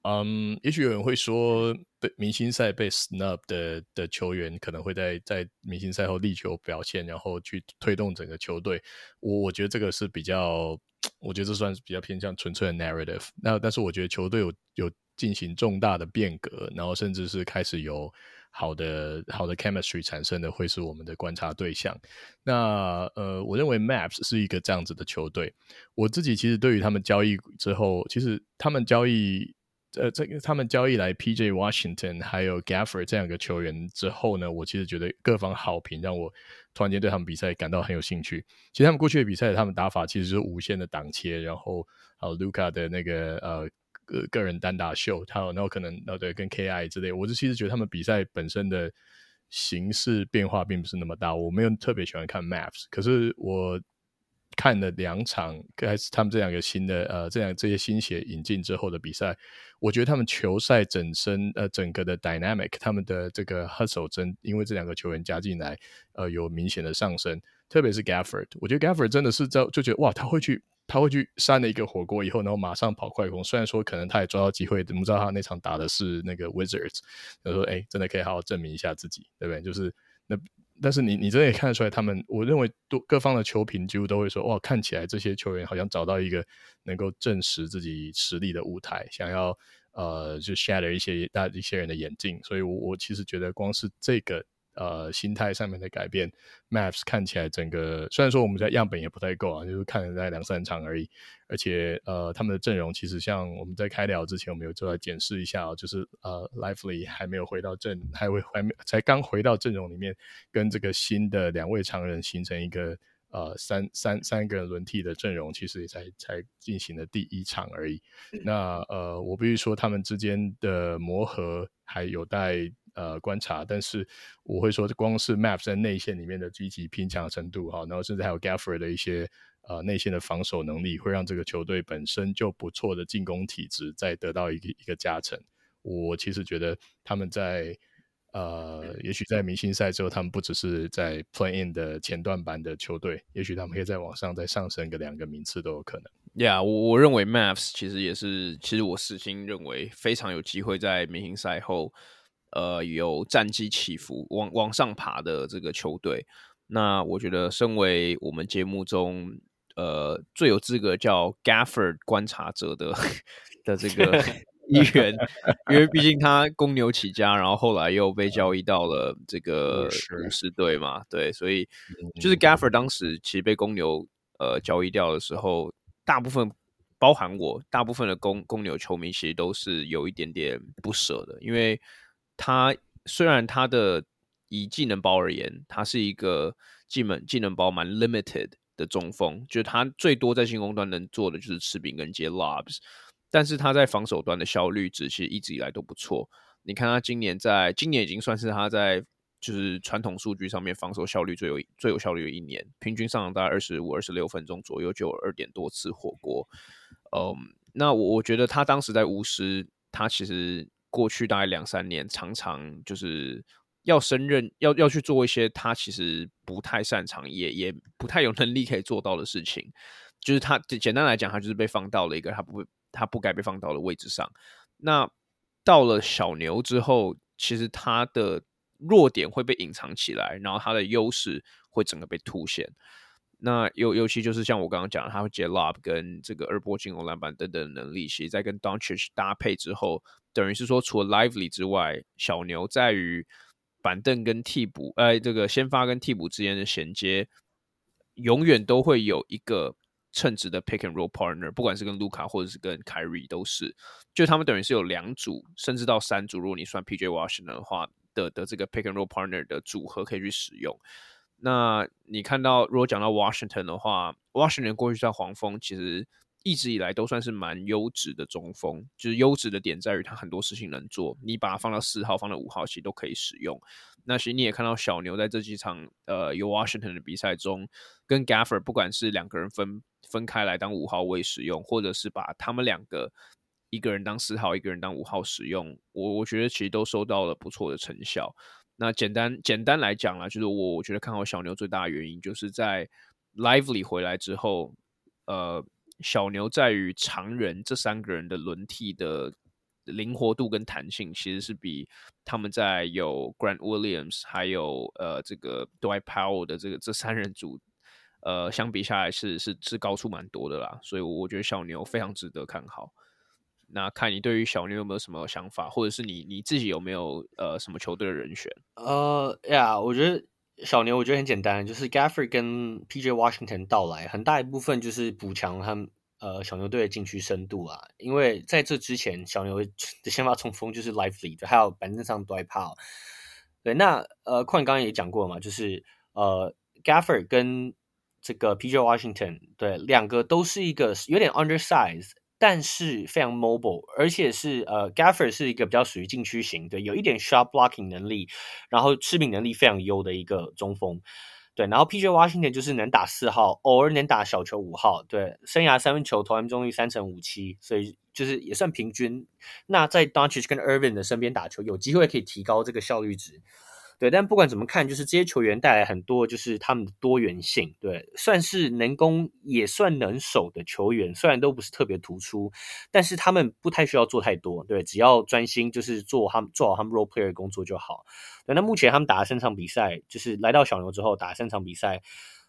嗯，也许有人会说，被明星赛被 snub 的的球员可能会在在明星赛后力求表现，然后去推动整个球队。我我觉得这个是比较，我觉得这算是比较偏向纯粹的 narrative。那但是我觉得球队有有进行重大的变革，然后甚至是开始有好的好的 chemistry 产生的，会是我们的观察对象。那呃，我认为 Maps 是一个这样子的球队。我自己其实对于他们交易之后，其实他们交易。呃，这个他们交易来 P.J. Washington 还有 Gafford 这两个球员之后呢，我其实觉得各方好评，让我突然间对他们比赛感到很有兴趣。其实他们过去的比赛，他们打法其实是无限的挡切，然后还有 Luca 的那个呃个个人单打秀，还有然后可能呃对跟 K.I. 之类，我就其实觉得他们比赛本身的形式变化并不是那么大，我没有特别喜欢看 Maps，可是我。看了两场，开始他们这两个新的呃，这两这些新鞋引进之后的比赛，我觉得他们球赛整身呃整个的 dynamic，他们的这个 hustle 真因为这两个球员加进来，呃有明显的上升，特别是 Gafford，我觉得 Gafford 真的是在就觉得哇，他会去他会去扇了一个火锅以后，然后马上跑快攻，虽然说可能他也抓到机会，怎么知道他那场打的是那个 Wizards，他说哎，真的可以好好证明一下自己，对不对？就是那。但是你你真的也看得出来，他们我认为多各方的球评几乎都会说，哇，看起来这些球员好像找到一个能够证实自己实力的舞台，想要呃就 shatter 一些大一些人的眼镜。所以，我我其实觉得光是这个。呃，心态上面的改变，Maps 看起来整个虽然说我们在样本也不太够啊，就是看了大概两三场而已。而且呃，他们的阵容其实像我们在开聊之前，我们有做来检视一下哦，就是呃，Lively 还没有回到阵，还会还没才刚回到阵容里面，跟这个新的两位常人形成一个呃三三三个人轮替的阵容，其实也才才进行了第一场而已。那呃，我必须说他们之间的磨合还有待。呃，观察，但是我会说，光是 Maps 在内线里面的积极拼抢程度哈，然后甚至还有 Gafford 的一些呃内线的防守能力，会让这个球队本身就不错的进攻体质再得到一个一个加成。我其实觉得他们在呃，也许在明星赛之后，他们不只是在 Play In 的前段班的球队，也许他们可以再往上再上升个两个名次都有可能。Yeah，我我认为 Mavs 其实也是，其实我私心认为非常有机会在明星赛后。呃，有战绩起伏、往往上爬的这个球队，那我觉得，身为我们节目中呃最有资格叫 Gafford 观察者的的这个 一员，因为毕竟他公牛起家，然后后来又被交易到了这个勇士队嘛，对，所以就是 Gafford 当时其实被公牛呃交易掉的时候，大部分包含我，大部分的公公牛球迷其实都是有一点点不舍的，因为。他虽然他的以技能包而言，他是一个技能技能包蛮 limited 的中锋，就是他最多在进攻端能做的就是吃饼跟接 lobs，但是他在防守端的效率值其实一直以来都不错。你看他今年在今年已经算是他在就是传统数据上面防守效率最有最有效率的一年，平均上场大概二十五、二十六分钟左右就有二点多次火锅。嗯，那我我觉得他当时在巫师，他其实。过去大概两三年，常常就是要升任，要要去做一些他其实不太擅长，也也不太有能力可以做到的事情。就是他简单来讲，他就是被放到了一个他不他不该被放到的位置上。那到了小牛之后，其实他的弱点会被隐藏起来，然后他的优势会整个被凸显。那尤尤其就是像我刚刚讲的，他会接 lob 跟这个二波进攻篮板等等的能力，其实在跟 Doncic 搭配之后，等于是说除了 Lively 之外，小牛在于板凳跟替补，呃，这个先发跟替补之间的衔接，永远都会有一个称职的 pick and roll partner，不管是跟卢卡或者是跟 Kyrie 都是，就他们等于是有两组，甚至到三组，如果你算 PJ Washington 的话的的这个 pick and roll partner 的组合可以去使用。那你看到，如果讲到 Washington 的话，Washington 过去在黄蜂其实一直以来都算是蛮优质的中锋，就是优质的点在于他很多事情能做，你把它放到四号、放到五号，其实都可以使用。那其实你也看到小牛在这几场呃有 Washington 的比赛中，跟 Gaffer 不管是两个人分分开来当五号位使用，或者是把他们两个一个人当四号，一个人当五号使用，我我觉得其实都收到了不错的成效。那简单简单来讲啦，就是我我觉得看好小牛最大的原因，就是在 Lively 回来之后，呃，小牛在于常人这三个人的轮替的灵活度跟弹性，其实是比他们在有 Grant Williams 还有呃这个 Dwight Powell 的这个这三人组，呃，相比下来是是是高出蛮多的啦，所以我觉得小牛非常值得看好。那看你对于小牛有没有什么想法，或者是你你自己有没有呃什么球队的人选？呃呀，我觉得小牛我觉得很简单，就是 Gafford 跟 PJ Washington 到来，很大一部分就是补强他们呃小牛队的禁区深度啊。因为在这之前，小牛的先发中锋就是 Lively，还有板凳上 do I power。对，那呃，矿刚刚也讲过嘛，就是呃 Gafford 跟这个 PJ Washington 对两个都是一个有点 undersize。但是非常 mobile，而且是呃，Gafford 是一个比较属于禁区型的，有一点 shot blocking 能力，然后吃饼能力非常优的一个中锋，对。然后 PJ Washington 就是能打四号，偶尔能打小球五号，对。生涯三分球投篮中率三成五七，所以就是也算平均。那在 Doncic 跟 Irving 的身边打球，有机会可以提高这个效率值。对，但不管怎么看，就是这些球员带来很多，就是他们的多元性，对，算是能攻也算能守的球员，虽然都不是特别突出，但是他们不太需要做太多，对，只要专心就是做他们做好他们 role player 的工作就好。对，那目前他们打了三场比赛，就是来到小牛之后打了三场比赛。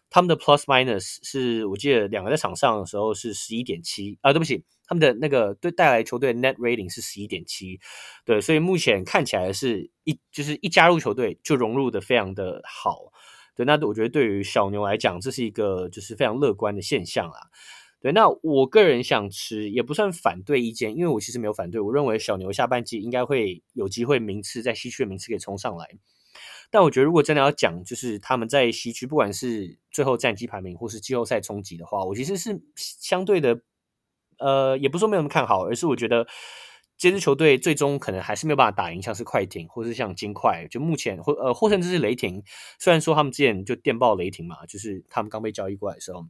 他们的 plus minus 是我记得两个在场上的时候是十一点七啊，对不起，他们的那个对带来球队的 net rating 是十一点七，对，所以目前看起来是一就是一加入球队就融入的非常的好，对，那我觉得对于小牛来讲这是一个就是非常乐观的现象啦，对，那我个人想持也不算反对意见，因为我其实没有反对，我认为小牛下半季应该会有机会名次在西区的名次可以冲上来。但我觉得，如果真的要讲，就是他们在西区，不管是最后战绩排名，或是季后赛冲击的话，我其实是相对的，呃，也不是说没有那么看好，而是我觉得这支球队最终可能还是没有办法打赢，像是快艇，或是像金块，就目前或呃或甚至是雷霆。虽然说他们之前就电报雷霆嘛，就是他们刚被交易过来的时候，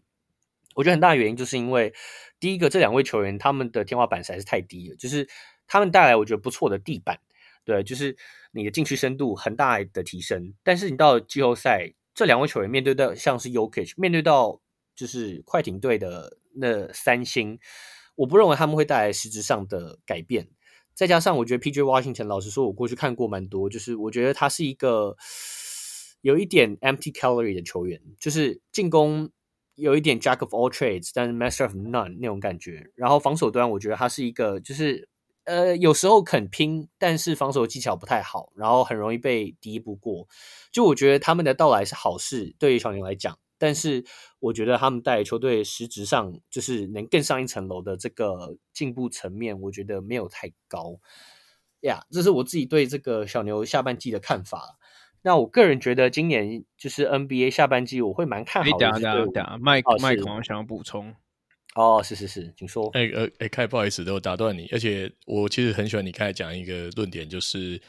我觉得很大的原因就是因为第一个，这两位球员他们的天花板实在是太低了，就是他们带来我觉得不错的地板。对，就是你的禁区深度很大的提升，但是你到季后赛，这两位球员面对到像是 Jokic，面对到就是快艇队的那三星，我不认为他们会带来实质上的改变。再加上我觉得 PJ Washington，老实说，我过去看过蛮多，就是我觉得他是一个有一点 empty calorie 的球员，就是进攻有一点 Jack of all trades，但是 Master of none 那种感觉。然后防守端，我觉得他是一个就是。呃，有时候肯拼，但是防守技巧不太好，然后很容易被敌不过。就我觉得他们的到来是好事，对于小牛来讲。但是我觉得他们带球队实质上就是能更上一层楼的这个进步层面，我觉得没有太高。呀、yeah，这是我自己对这个小牛下半季的看法。那我个人觉得今年就是 NBA 下半季我会蛮看好的。等下等下，麦麦可能想要补充。哦，是是是，请说。哎呃哎，开，不好意思，我打断你。而且我其实很喜欢你刚才讲一个论点，就是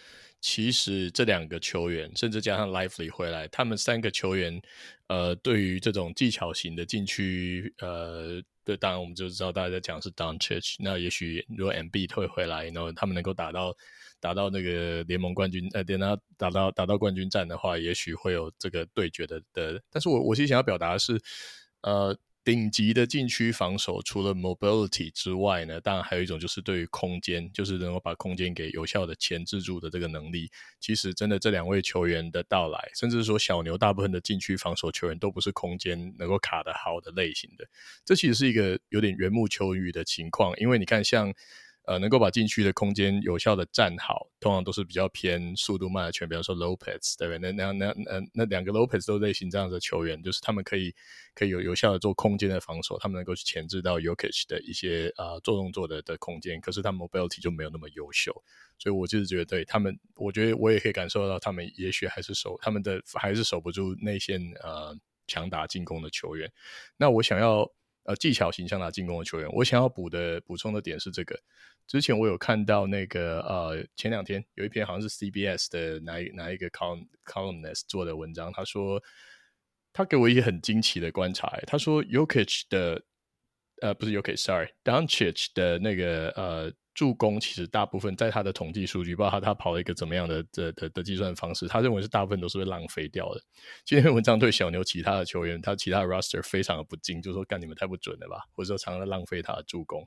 其实这两个球员，甚至加上 Lively 回来，他们三个球员，呃，对于这种技巧型的禁区，呃，对，当然我们就知道大家在讲是 Doncic。那也许如果 MB 退回来，然后他们能够打到打到那个联盟冠军，呃，等到打到打到冠军战的话，也许会有这个对决的的。但是我我其实想要表达的是，呃。顶级的禁区防守，除了 mobility 之外呢，当然还有一种就是对于空间，就是能够把空间给有效的钳制住的这个能力。其实，真的这两位球员的到来，甚至说小牛大部分的禁区防守球员都不是空间能够卡得好的类型的。这其实是一个有点缘木求鱼的情况，因为你看像。呃，能够把禁区的空间有效的站好，通常都是比较偏速度慢的球员，比方说 Lopez，对不对？那那那那那两个 Lopez 都类型这样的球员，就是他们可以可以有有效的做空间的防守，他们能够去钳制到 Jokic 的一些呃做动作的的空间，可是他们 mobility 就没有那么优秀，所以我就是觉得对他们，我觉得我也可以感受到他们也许还是守他们的还是守不住内线呃强打进攻的球员。那我想要呃技巧型强打进攻的球员，我想要补的补充的点是这个。之前我有看到那个呃，前两天有一篇好像是 CBS 的哪一哪一个 column columnist 做的文章，他说他给我一个很惊奇的观察，他说 Yokich 的呃不是 Jokic，sorry，Doncic 的那个呃助攻，其实大部分在他的统计数据，不知道他他跑了一个怎么样的的的的计算方式，他认为是大部分都是被浪费掉的。今天文章对小牛其他的球员，他其他的 roster 非常的不敬，就说干你们太不准了吧，或者说常常浪费他的助攻。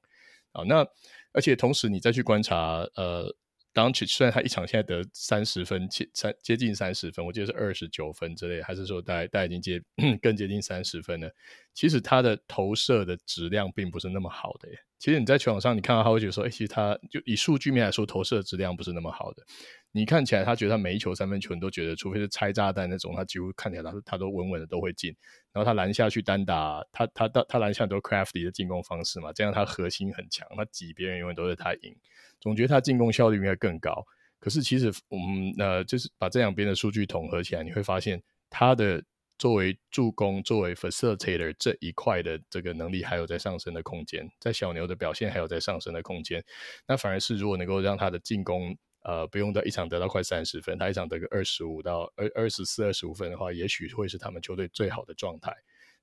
啊，那而且同时你再去观察，呃当起虽然他一场现在得三十分，接三接近三十分，我记得是二十九分之类，还是说大概大概已经接 更接近三十分了？其实他的投射的质量并不是那么好的耶。其实你在球场上，你看到他会觉得说，哎，其实他就以数据面来说，投射质量不是那么好的。你看起来，他觉得他每一球三分球，你都觉得，除非是拆炸弹那种，他几乎看起来他他都稳稳的都会进。然后他篮下去单打，他他他他篮下都 crafty 的进攻方式嘛，这样他核心很强，他挤别人永远都是他赢，总觉得他进攻效率应该更高。可是其实我们呃，就是把这两边的数据统合起来，你会发现他的作为助攻、作为 facilitator 这一块的这个能力还有在上升的空间，在小牛的表现还有在上升的空间。那反而是如果能够让他的进攻，呃，不用到一场得到快三十分，他一场得个二十五到二二十四、二十五分的话，也许会是他们球队最好的状态。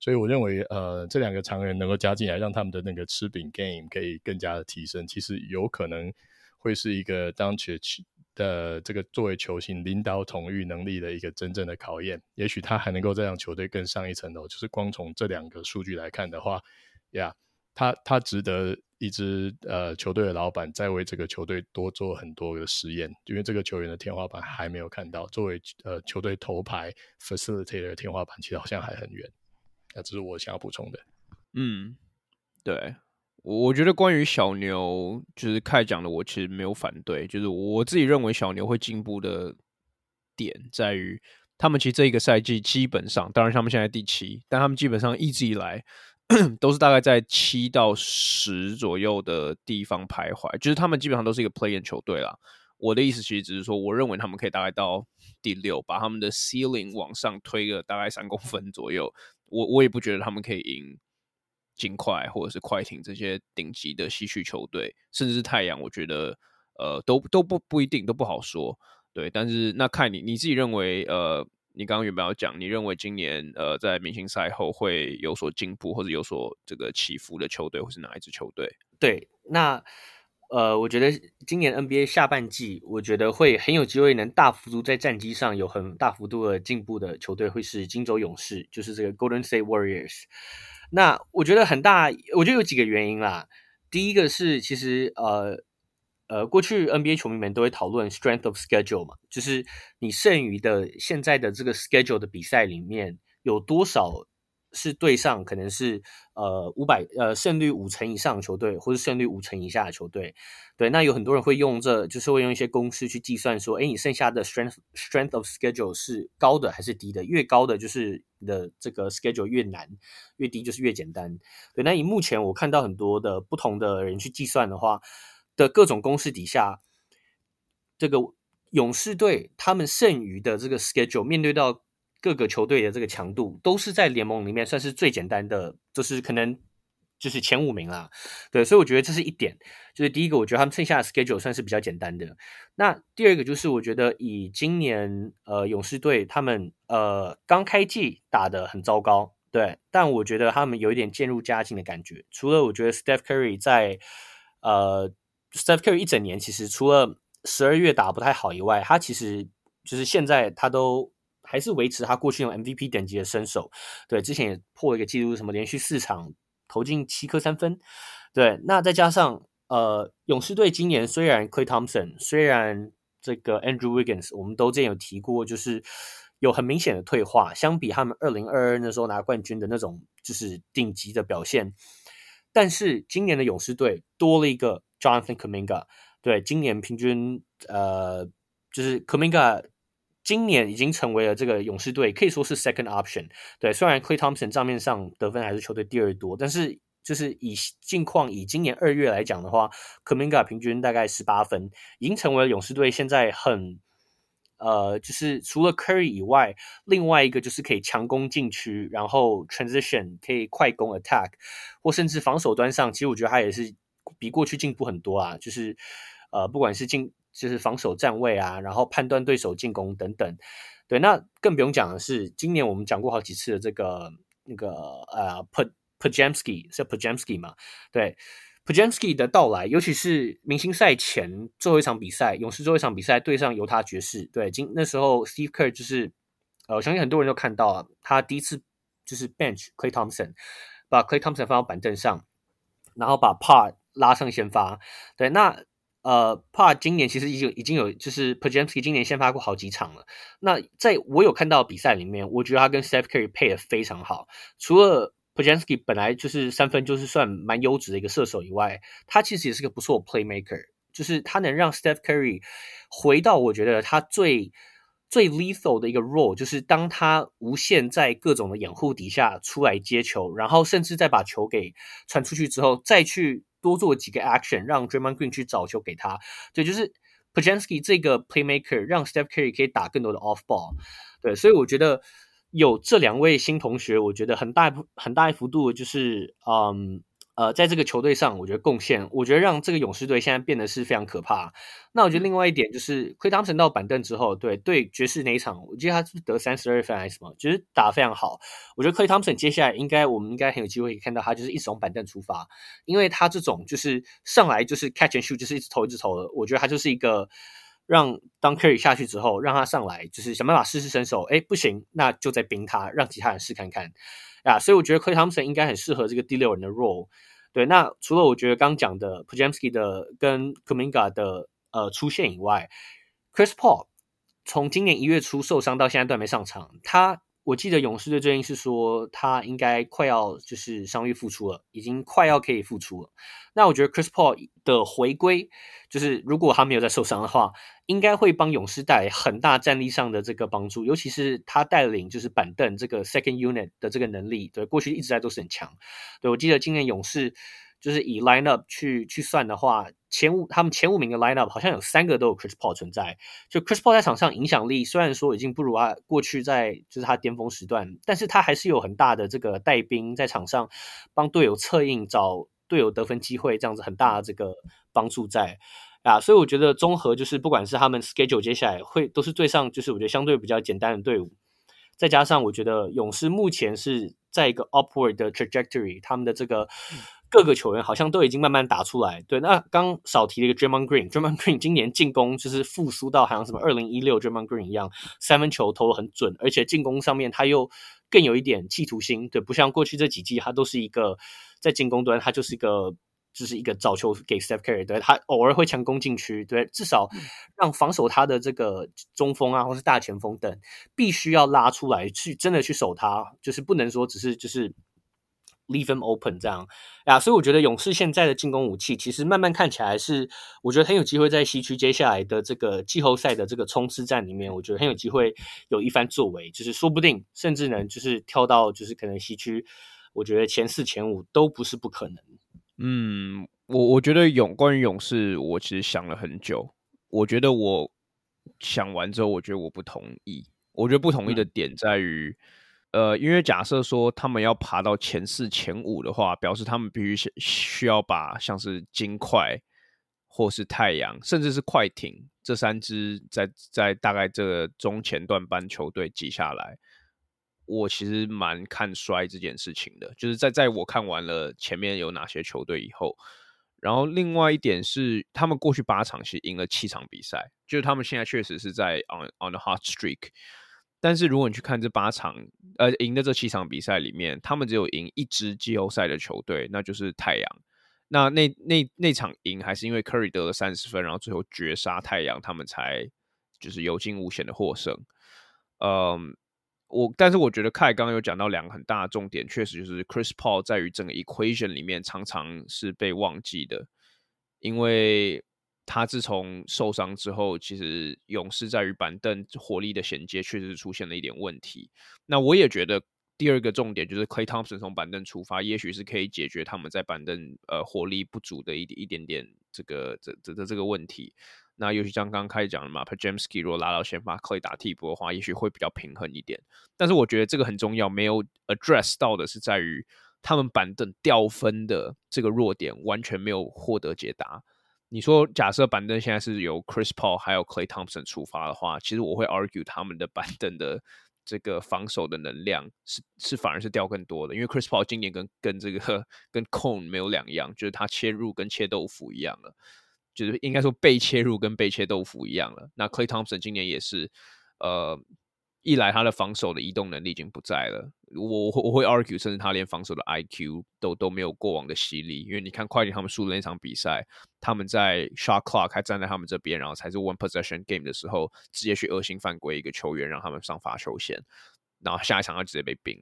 所以我认为，呃，这两个常人能够加进来，让他们的那个吃饼 game 可以更加的提升，其实有可能会是一个 Doncic 的这个作为球星领导统御能力的一个真正的考验。也许他还能够再让球队更上一层楼。就是光从这两个数据来看的话，呀、他他值得。一支呃球队的老板在为这个球队多做很多的实验，因为这个球员的天花板还没有看到。作为呃球队头牌 facilitator 的天花板，其实好像还很远。那这是我想要补充的。嗯，对，我觉得关于小牛，就是开讲的，我其实没有反对。就是我自己认为小牛会进步的点在于，他们其实这一个赛季基本上，当然他们现在第七，但他们基本上一直以来。都是大概在七到十左右的地方徘徊，就是他们基本上都是一个 play-in 球队啦。我的意思其实只是说，我认为他们可以大概到第六，把他们的 ceiling 往上推个大概三公分左右。我我也不觉得他们可以赢金块或者是快艇这些顶级的西区球队，甚至是太阳，我觉得呃都都不不一定都不好说。对，但是那看你你自己认为呃。你刚刚有没有讲？你认为今年呃，在明星赛后会有所进步或者有所这个起伏的球队，或是哪一支球队？对，那呃，我觉得今年 NBA 下半季，我觉得会很有机会能大幅度在战绩上有很大幅度的进步的球队，会是金州勇士，就是这个 Golden State Warriors。那我觉得很大，我觉得有几个原因啦。第一个是，其实呃。呃，过去 NBA 球迷们都会讨论 strength of schedule 嘛，就是你剩余的现在的这个 schedule 的比赛里面有多少是对上可能是呃五百呃胜率五成以上的球队，或是胜率五成以下的球队。对，那有很多人会用这，就是会用一些公式去计算说，诶，你剩下的 strength strength of schedule 是高的还是低的？越高的就是你的这个 schedule 越难，越低就是越简单。对，那以目前我看到很多的不同的人去计算的话。的各种公式底下，这个勇士队他们剩余的这个 schedule 面对到各个球队的这个强度，都是在联盟里面算是最简单的，就是可能就是前五名啦。对，所以我觉得这是一点，就是第一个，我觉得他们剩下的 schedule 算是比较简单的。那第二个就是，我觉得以今年呃勇士队他们呃刚开季打得很糟糕，对，但我觉得他们有一点渐入佳境的感觉。除了我觉得 Steph Curry 在呃。Steph Curry 一整年其实除了十二月打不太好以外，他其实就是现在他都还是维持他过去用 MVP 等级的身手。对，之前也破了一个记录，什么连续四场投进七颗三分。对，那再加上呃，勇士队今年虽然 Klay Thompson，虽然这个 Andrew Wiggins，我们都之前有提过，就是有很明显的退化，相比他们二零二二那时候拿冠军的那种就是顶级的表现。但是今年的勇士队多了一个 Jonathan Kuminga，对，今年平均呃，就是 Kuminga 今年已经成为了这个勇士队可以说是 second option。对，虽然 Clay Thompson 账面上得分还是球队第二多，但是就是以近况以今年二月来讲的话，Kaminga 平均大概十八分，已经成为了勇士队现在很。呃，就是除了 Curry 以外，另外一个就是可以强攻禁区，然后 transition 可以快攻 attack，或甚至防守端上，其实我觉得他也是比过去进步很多啊。就是呃，不管是进就是防守站位啊，然后判断对手进攻等等。对，那更不用讲的是，今年我们讲过好几次的这个那个呃 Podziemski 是 Pajamski 嘛？对。Podziemski 的到来，尤其是明星赛前最后一场比赛，勇士最后一场比赛对上犹他爵士，对，今那时候 Steve Kerr 就是，呃，我相信很多人都看到了，他第一次就是 bench Clay Thompson，把 Clay Thompson 放到板凳上，然后把 Pod 拉上先发，对，那呃帕今年其实已经已经有，就是 Podziemski 今年先发过好几场了，那在我有看到比赛里面，我觉得他跟 Steph Curry 配的非常好，除了 Podziemski 本来就是三分就是算蛮优质的一个射手以外，他其实也是个不错 playmaker，就是他能让 Steph Curry 回到我觉得他最最 lethal 的一个 role，就是当他无限在各种的掩护底下出来接球，然后甚至再把球给传出去之后，再去多做几个 action，让 Draymond Green 去找球给他，对，就是 Pajanski 这个 playmaker 让 Steph Curry 可以打更多的 off ball，对，所以我觉得。有这两位新同学，我觉得很大很大幅度就是，嗯呃，在这个球队上，我觉得贡献，我觉得让这个勇士队现在变得是非常可怕。那我觉得另外一点就是，Klay Thompson 到板凳之后，对对爵士那一场，我记得他是得三十二分还是什么，就是打得非常好。我觉得 Klay Thompson 接下来应该我们应该很有机会看到他就是一直从板凳出发，因为他这种就是上来就是 catch and shoot，就是一直投一直投的，我觉得他就是一个。让当 Curry 下去之后，让他上来，就是想办法试试身手。哎，不行，那就再冰他，让其他人试看看。啊，所以我觉得 Clay Thompson 应该很适合这个第六人的 role。对，那除了我觉得刚讲的 Podjamski 的跟 Kuminga 的呃出现以外，Chris Paul 从今年一月初受伤到现在都还没上场，他。我记得勇士队最近是说他应该快要就是伤愈复出了，已经快要可以复出了。那我觉得 Chris Paul 的回归，就是如果他没有再受伤的话，应该会帮勇士带来很大战力上的这个帮助，尤其是他带领就是板凳这个 second unit 的这个能力，对，过去一直在都是很强。对，我记得今年勇士。就是以 lineup 去去算的话，前五他们前五名的 lineup 好像有三个都有 Chris Paul 存在。就 Chris Paul 在场上影响力虽然说已经不如他过去在就是他巅峰时段，但是他还是有很大的这个带兵在场上帮队友策应、找队友得分机会这样子很大的这个帮助在啊。所以我觉得综合就是不管是他们 schedule 接下来会都是对上就是我觉得相对比较简单的队伍，再加上我觉得勇士目前是在一个 upward 的 trajectory，他们的这个。各个球员好像都已经慢慢打出来，对。那刚少提了一个 Draymond Green，Draymond Green 今年进攻就是复苏到好像什么二零一六 Draymond Green 一样，三分球投得很准，而且进攻上面他又更有一点企图心，对，不像过去这几季他都是一个在进攻端他就是一个就是一个找球给 Steph Curry，对，他偶尔会强攻禁区，对，至少让防守他的这个中锋啊或是大前锋等必须要拉出来去真的去守他，就是不能说只是就是。Leave them open 这样呀，所以我觉得勇士现在的进攻武器其实慢慢看起来是，我觉得很有机会在西区接下来的这个季后赛的这个冲刺战里面，我觉得很有机会有一番作为，就是说不定甚至能就是跳到就是可能西区，我觉得前四前五都不是不可能。嗯，我我觉得勇关于勇士，我其实想了很久，我觉得我想完之后，我觉得我不同意，我觉得不同意的点在于。嗯呃，因为假设说他们要爬到前四、前五的话，表示他们必须需要把像是金块或是太阳，甚至是快艇这三支在在大概这个中前段班球队挤下来。我其实蛮看衰这件事情的，就是在在我看完了前面有哪些球队以后，然后另外一点是，他们过去八场其实赢了七场比赛，就是他们现在确实是在 on on the hot streak。但是如果你去看这八场，呃，赢的这七场比赛里面，他们只有赢一支季后赛的球队，那就是太阳。那那那那场赢还是因为 Curry 得了三十分，然后最后绝杀太阳，他们才就是有惊无险的获胜。嗯，我但是我觉得凯刚刚有讲到两个很大的重点，确实就是 Chris Paul 在于整个 equation 里面常常是被忘记的，因为。他自从受伤之后，其实勇士在于板凳火力的衔接确实出现了一点问题。那我也觉得第二个重点就是 Klay Thompson 从板凳出发，也许是可以解决他们在板凳呃火力不足的一点一点点这个这这这这个问题。那尤其像刚刚开始讲的嘛，Pajamski 如果拉到先发，Klay 打替补的话，也许会比较平衡一点。但是我觉得这个很重要，没有 address 到的是在于他们板凳掉分的这个弱点完全没有获得解答。你说，假设板凳现在是由 Chris Paul 还有 Clay Thompson 出发的话，其实我会 argue 他们的板凳的这个防守的能量是是反而是掉更多的，因为 Chris Paul 今年跟跟这个跟 Cone 没有两样，就是他切入跟切豆腐一样了，就是应该说被切入跟被切豆腐一样了。那 Clay Thompson 今年也是，呃。一来，他的防守的移动能力已经不在了。我我会 argue，甚至他连防守的 IQ 都都没有过往的犀利。因为你看快艇他们输的那场比赛，他们在 shot clock 还站在他们这边，然后才是 one possession game 的时候，直接去恶性犯规一个球员，让他们上罚球线，然后下一场他直接被冰。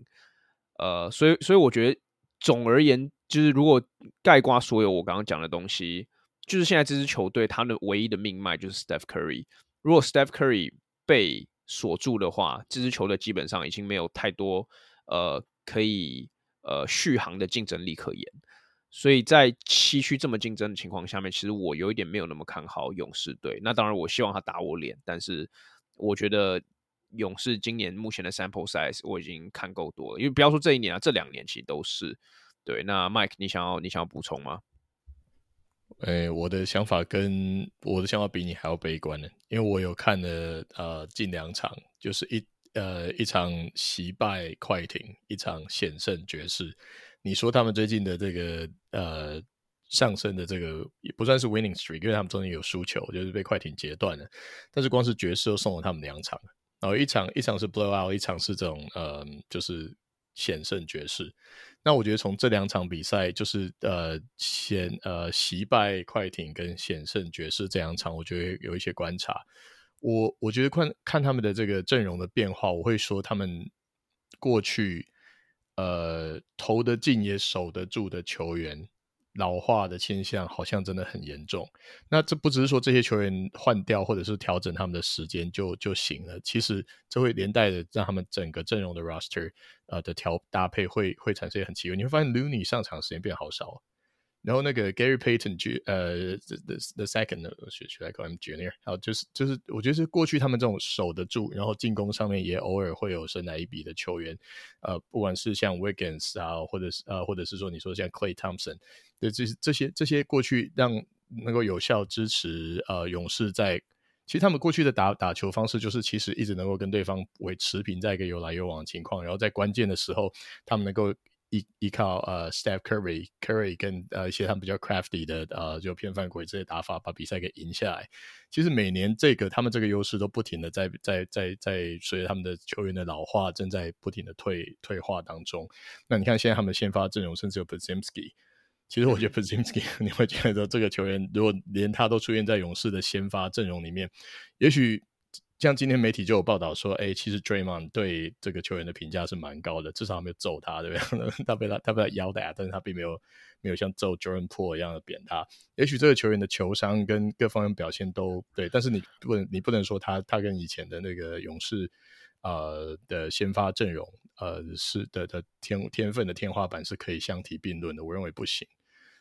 呃，所以所以我觉得总而言，就是如果概括所有我刚刚讲的东西，就是现在这支球队他的唯一的命脉就是 Steph Curry。如果 Steph Curry 被锁住的话，这支球队基本上已经没有太多呃可以呃续航的竞争力可言。所以在西区这么竞争的情况下面，其实我有一点没有那么看好勇士队。那当然，我希望他打我脸，但是我觉得勇士今年目前的 sample size 我已经看够多了。因为不要说这一年啊，这两年其实都是。对，那 Mike，你想要你想要补充吗？诶、欸，我的想法跟我的想法比你还要悲观呢，因为我有看了呃近两场，就是一呃一场惜败快艇，一场险胜爵士。你说他们最近的这个呃上升的这个也不算是 winning streak，因为他们中间有输球，就是被快艇截断了。但是光是爵士都送了他们两场，然后一场一场是 blowout，一场是这种呃就是险胜爵士。那我觉得从这两场比赛，就是呃险呃惜败快艇跟险胜爵士这两场，我觉得有一些观察。我我觉得看看他们的这个阵容的变化，我会说他们过去呃投得进也守得住的球员。老化的倾向好像真的很严重。那这不只是说这些球员换掉或者是调整他们的时间就就行了，其实这会连带的让他们整个阵容的 roster 呃的调搭配会会产生很奇怪。你会发现 Looney 上场时间变好少。然后那个 Gary Payton 呃 the the second，should should I call him junior？好就是就是我觉得是过去他们这种守得住，然后进攻上面也偶尔会有神来一笔的球员，呃，不管是像 Wiggins 啊，或者是呃，或者是说你说像 Clay Thompson，对，这这些这些过去让能够有效支持呃勇士在，其实他们过去的打打球方式就是其实一直能够跟对方维持平在一个有来有往的情况，然后在关键的时候他们能够。依依靠呃，Steph Curry、Curry 跟呃一些他们比较 crafty 的呃，就偏犯规这些打法，把比赛给赢下来。其实每年这个他们这个优势都不停的在在在在随着他们的球员的老化，正在不停的退退化当中。那你看现在他们先发阵容甚至有 Podziemski，其实我觉得 Podziemski 你会觉得这个球员如果连他都出现在勇士的先发阵容里面，也许。像今天媒体就有报道说，哎、其实 Draymond 对这个球员的评价是蛮高的，至少没有揍他，对不对？他被他他被他腰打，但是他并没有没有像揍 Jordan Poole 一样的扁他。也许这个球员的球商跟各方面表现都对，但是你不能你不能说他他跟以前的那个勇士呃的先发阵容呃是的的天天分的天花板是可以相提并论的，我认为不行。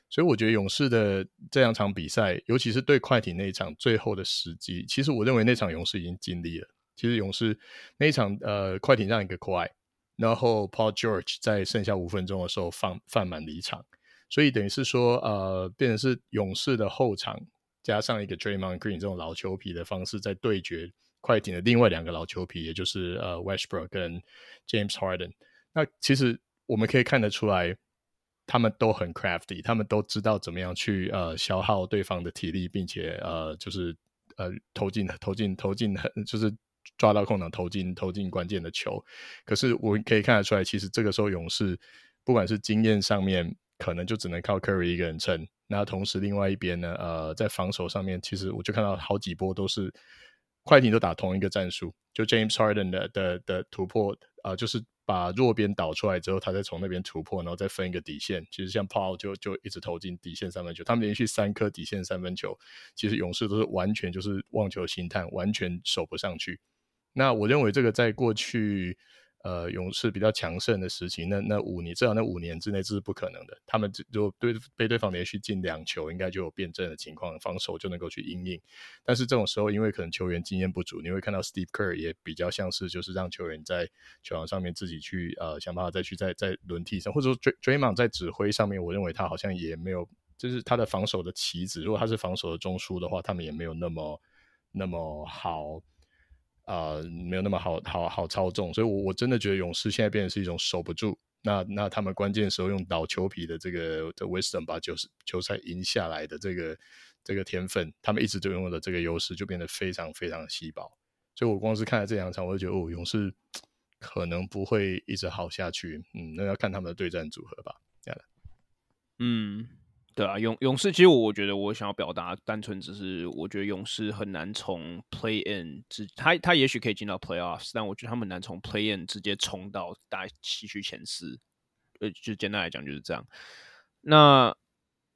所以我觉得勇士的这两场比赛，尤其是对快艇那一场最后的时机，其实我认为那场勇士已经尽力了。其实勇士那一场，呃，快艇让一个 Kawhi，然后 Paul George 在剩下五分钟的时候放放满离场，所以等于是说，呃，变成是勇士的后场加上一个 Draymond Green 这种老球皮的方式，在对决快艇的另外两个老球皮，也就是呃 Westbrook 跟 James Harden。那其实我们可以看得出来。他们都很 crafty，他们都知道怎么样去呃消耗对方的体力，并且呃就是呃投进投进投进就是抓到空档投进投进关键的球。可是我可以看得出来，其实这个时候勇士不管是经验上面，可能就只能靠 Curry 一个人撑。那同时另外一边呢，呃，在防守上面，其实我就看到好几波都是快艇都打同一个战术，就 James Harden 的的的突破啊、呃，就是。把弱边导出来之后，他再从那边突破，然后再分一个底线。其实像 Paul 就就一直投进底线三分球，他们连续三颗底线三分球，其实勇士都是完全就是望球兴叹，完全守不上去。那我认为这个在过去。呃，勇士比较强盛的时期，那那五年至少那五年之内这是不可能的。他们如果对被对方连续进两球，应该就有变阵的情况，防守就能够去应应。但是这种时候，因为可能球员经验不足，你会看到 Steve Kerr 也比较像是就是让球员在球场上面自己去呃想办法再去再再轮替上，或者说 Draymond 在指挥上面，我认为他好像也没有，就是他的防守的棋子，如果他是防守的中枢的话，他们也没有那么那么好。啊、没有那么好好好操纵，所以我，我真的觉得勇士现在变成是一种守不住。那那他们关键时候用倒球皮的这个的 wisdom 把球球赛赢下来的这个这个天分，他们一直都拥有的这个优势，就变得非常非常稀薄。所以我光是看了这两场，我就觉得哦，勇士 可能不会一直好下去。嗯，那要看他们的对战组合吧。这样的，嗯。对啊，勇勇士其实我觉得我想要表达，单纯只是我觉得勇士很难从 play in 直，他他也许可以进到 playoffs，但我觉得他们难从 play in 直接冲到大西区前四，呃，就简单来讲就是这样。那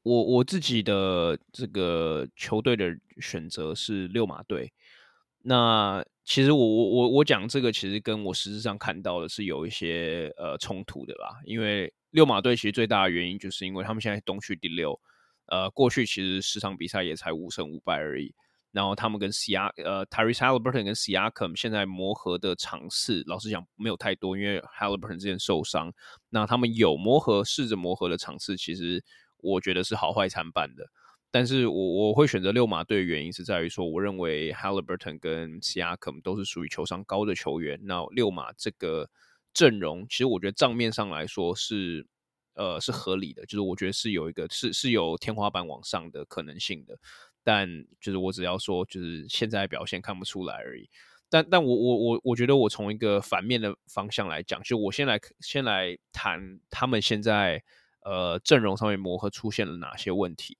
我我自己的这个球队的选择是六马队。那其实我我我我讲这个其实跟我实质上看到的是有一些呃冲突的啦，因为。六马队其实最大的原因，就是因为他们现在东区第六，呃，过去其实十场比赛也才五胜五败而已。然后他们跟西雅呃 t y r e s Haliburton 跟 Siakam 现在磨合的场次，老实讲没有太多，因为 Haliburton 之前受伤。那他们有磨合，试着磨合的场次，其实我觉得是好坏参半的。但是我我会选择六马队的原因是在于说，我认为 Haliburton 跟 CIC 都是属于球商高的球员。那六马这个。阵容其实我觉得账面上来说是，呃，是合理的，就是我觉得是有一个是是有天花板往上的可能性的，但就是我只要说就是现在表现看不出来而已。但但我我我我觉得我从一个反面的方向来讲，就我先来先来谈他们现在呃阵容上面磨合出现了哪些问题。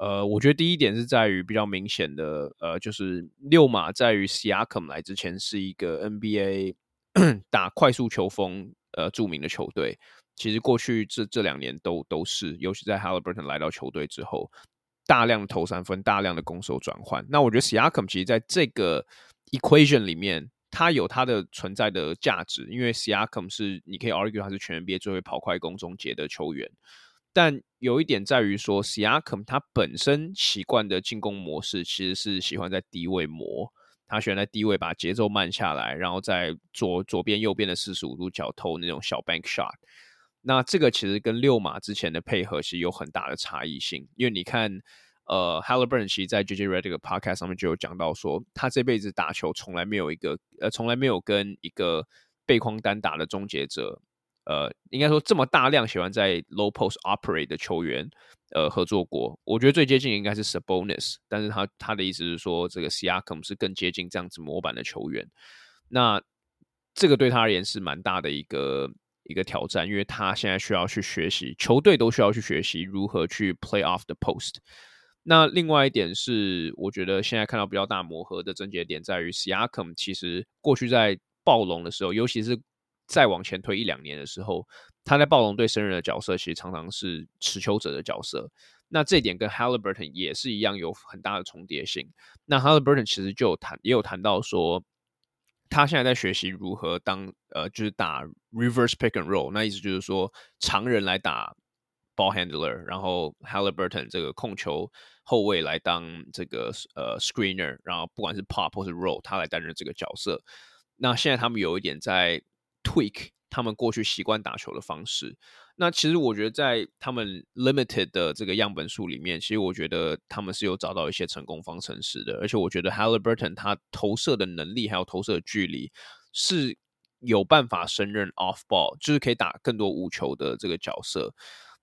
呃，我觉得第一点是在于比较明显的，呃，就是六马在于 Siakam 来之前是一个 NBA。打快速球风，呃，著名的球队，其实过去这这两年都都是，尤其在 Haliburton 来到球队之后，大量投三分，大量的攻守转换。那我觉得 Siakam 其实在这个 equation 里面，他有他的存在的价值，因为 Siakam 是你可以 argue 他是全 NBA 最会跑快攻终结的球员，但有一点在于说，Siakam 他本身习惯的进攻模式其实是喜欢在低位磨。他喜欢在低位把节奏慢下来，然后在左左边、右边的四十五度角投那种小 bank shot。那这个其实跟六马之前的配合是有很大的差异性，因为你看，呃，Haliburton 其实在 JJ Redick 的 podcast 上面就有讲到说，他这辈子打球从来没有一个，呃，从来没有跟一个背框单打的终结者，呃，应该说这么大量喜欢在 low post operate 的球员。呃，合作过，我觉得最接近应该是 Sabonis，但是他他的意思是说，这个 Siakam 是更接近这样子模板的球员。那这个对他而言是蛮大的一个一个挑战，因为他现在需要去学习，球队都需要去学习如何去 play off the post。那另外一点是，我觉得现在看到比较大磨合的症结点在于 Siakam，其实过去在暴龙的时候，尤其是再往前推一两年的时候。他在暴龙队胜任的角色，其实常常是持球者的角色。那这点跟 Halliburton 也是一样，有很大的重叠性。那 Halliburton 其实就有谈，也有谈到说，他现在在学习如何当呃，就是打 reverse pick and roll。那意思就是说，常人来打 ball handler，然后 Haliburton 这个控球后卫来当这个呃 screener，然后不管是 pop 或是 roll，他来担任这个角色。那现在他们有一点在 tweak。他们过去习惯打球的方式，那其实我觉得在他们 limited 的这个样本数里面，其实我觉得他们是有找到一些成功方程式的，而且我觉得 Halliburton 他投射的能力还有投射的距离是有办法胜任 off ball，就是可以打更多无球的这个角色。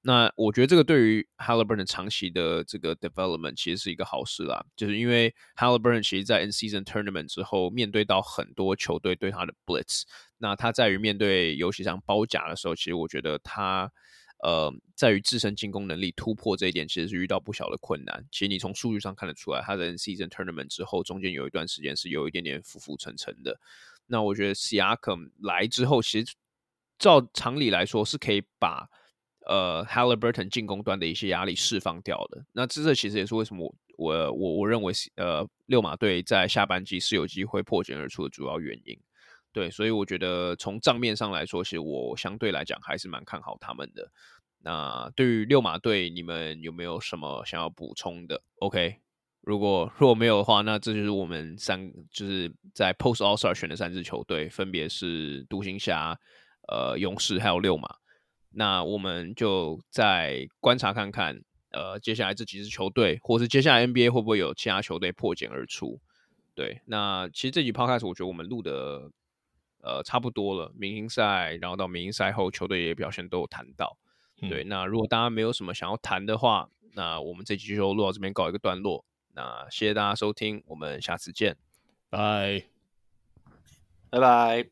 那我觉得这个对于 Halliburton 长期的这个 development 其实是一个好事啦，就是因为 Haliburton 其实，在 in season tournament 之后，面对到很多球队对他的 blitz，那他在于面对尤其像包夹的时候，其实我觉得他呃在于自身进攻能力突破这一点，其实是遇到不小的困难。其实你从数据上看得出来，他在 in season tournament 之后，中间有一段时间是有一点点浮浮沉沉的。那我觉得 s i a k m 来之后，其实照常理来说是可以把。呃 Halliburton 进攻端的一些压力释放掉的，那这这其实也是为什么我我我我认为呃六马队在下半季是有机会破茧而出的主要原因。对，所以我觉得从账面上来说，其实我相对来讲还是蛮看好他们的。那对于六马队，你们有没有什么想要补充的？OK，如果如果没有的话，那这就是我们三就是在 Post All Star 选的三支球队，分别是独行侠、呃勇士还有六马。那我们就再观察看看，呃，接下来这几支球队，或是接下来 NBA 会不会有其他球队破茧而出？对，那其实这集 Podcast 我觉得我们录的呃差不多了，明星赛，然后到明星赛后球队也表现都有谈到。对，嗯、那如果大家没有什么想要谈的话，那我们这集就录到这边告一个段落。那谢谢大家收听，我们下次见，拜，拜拜。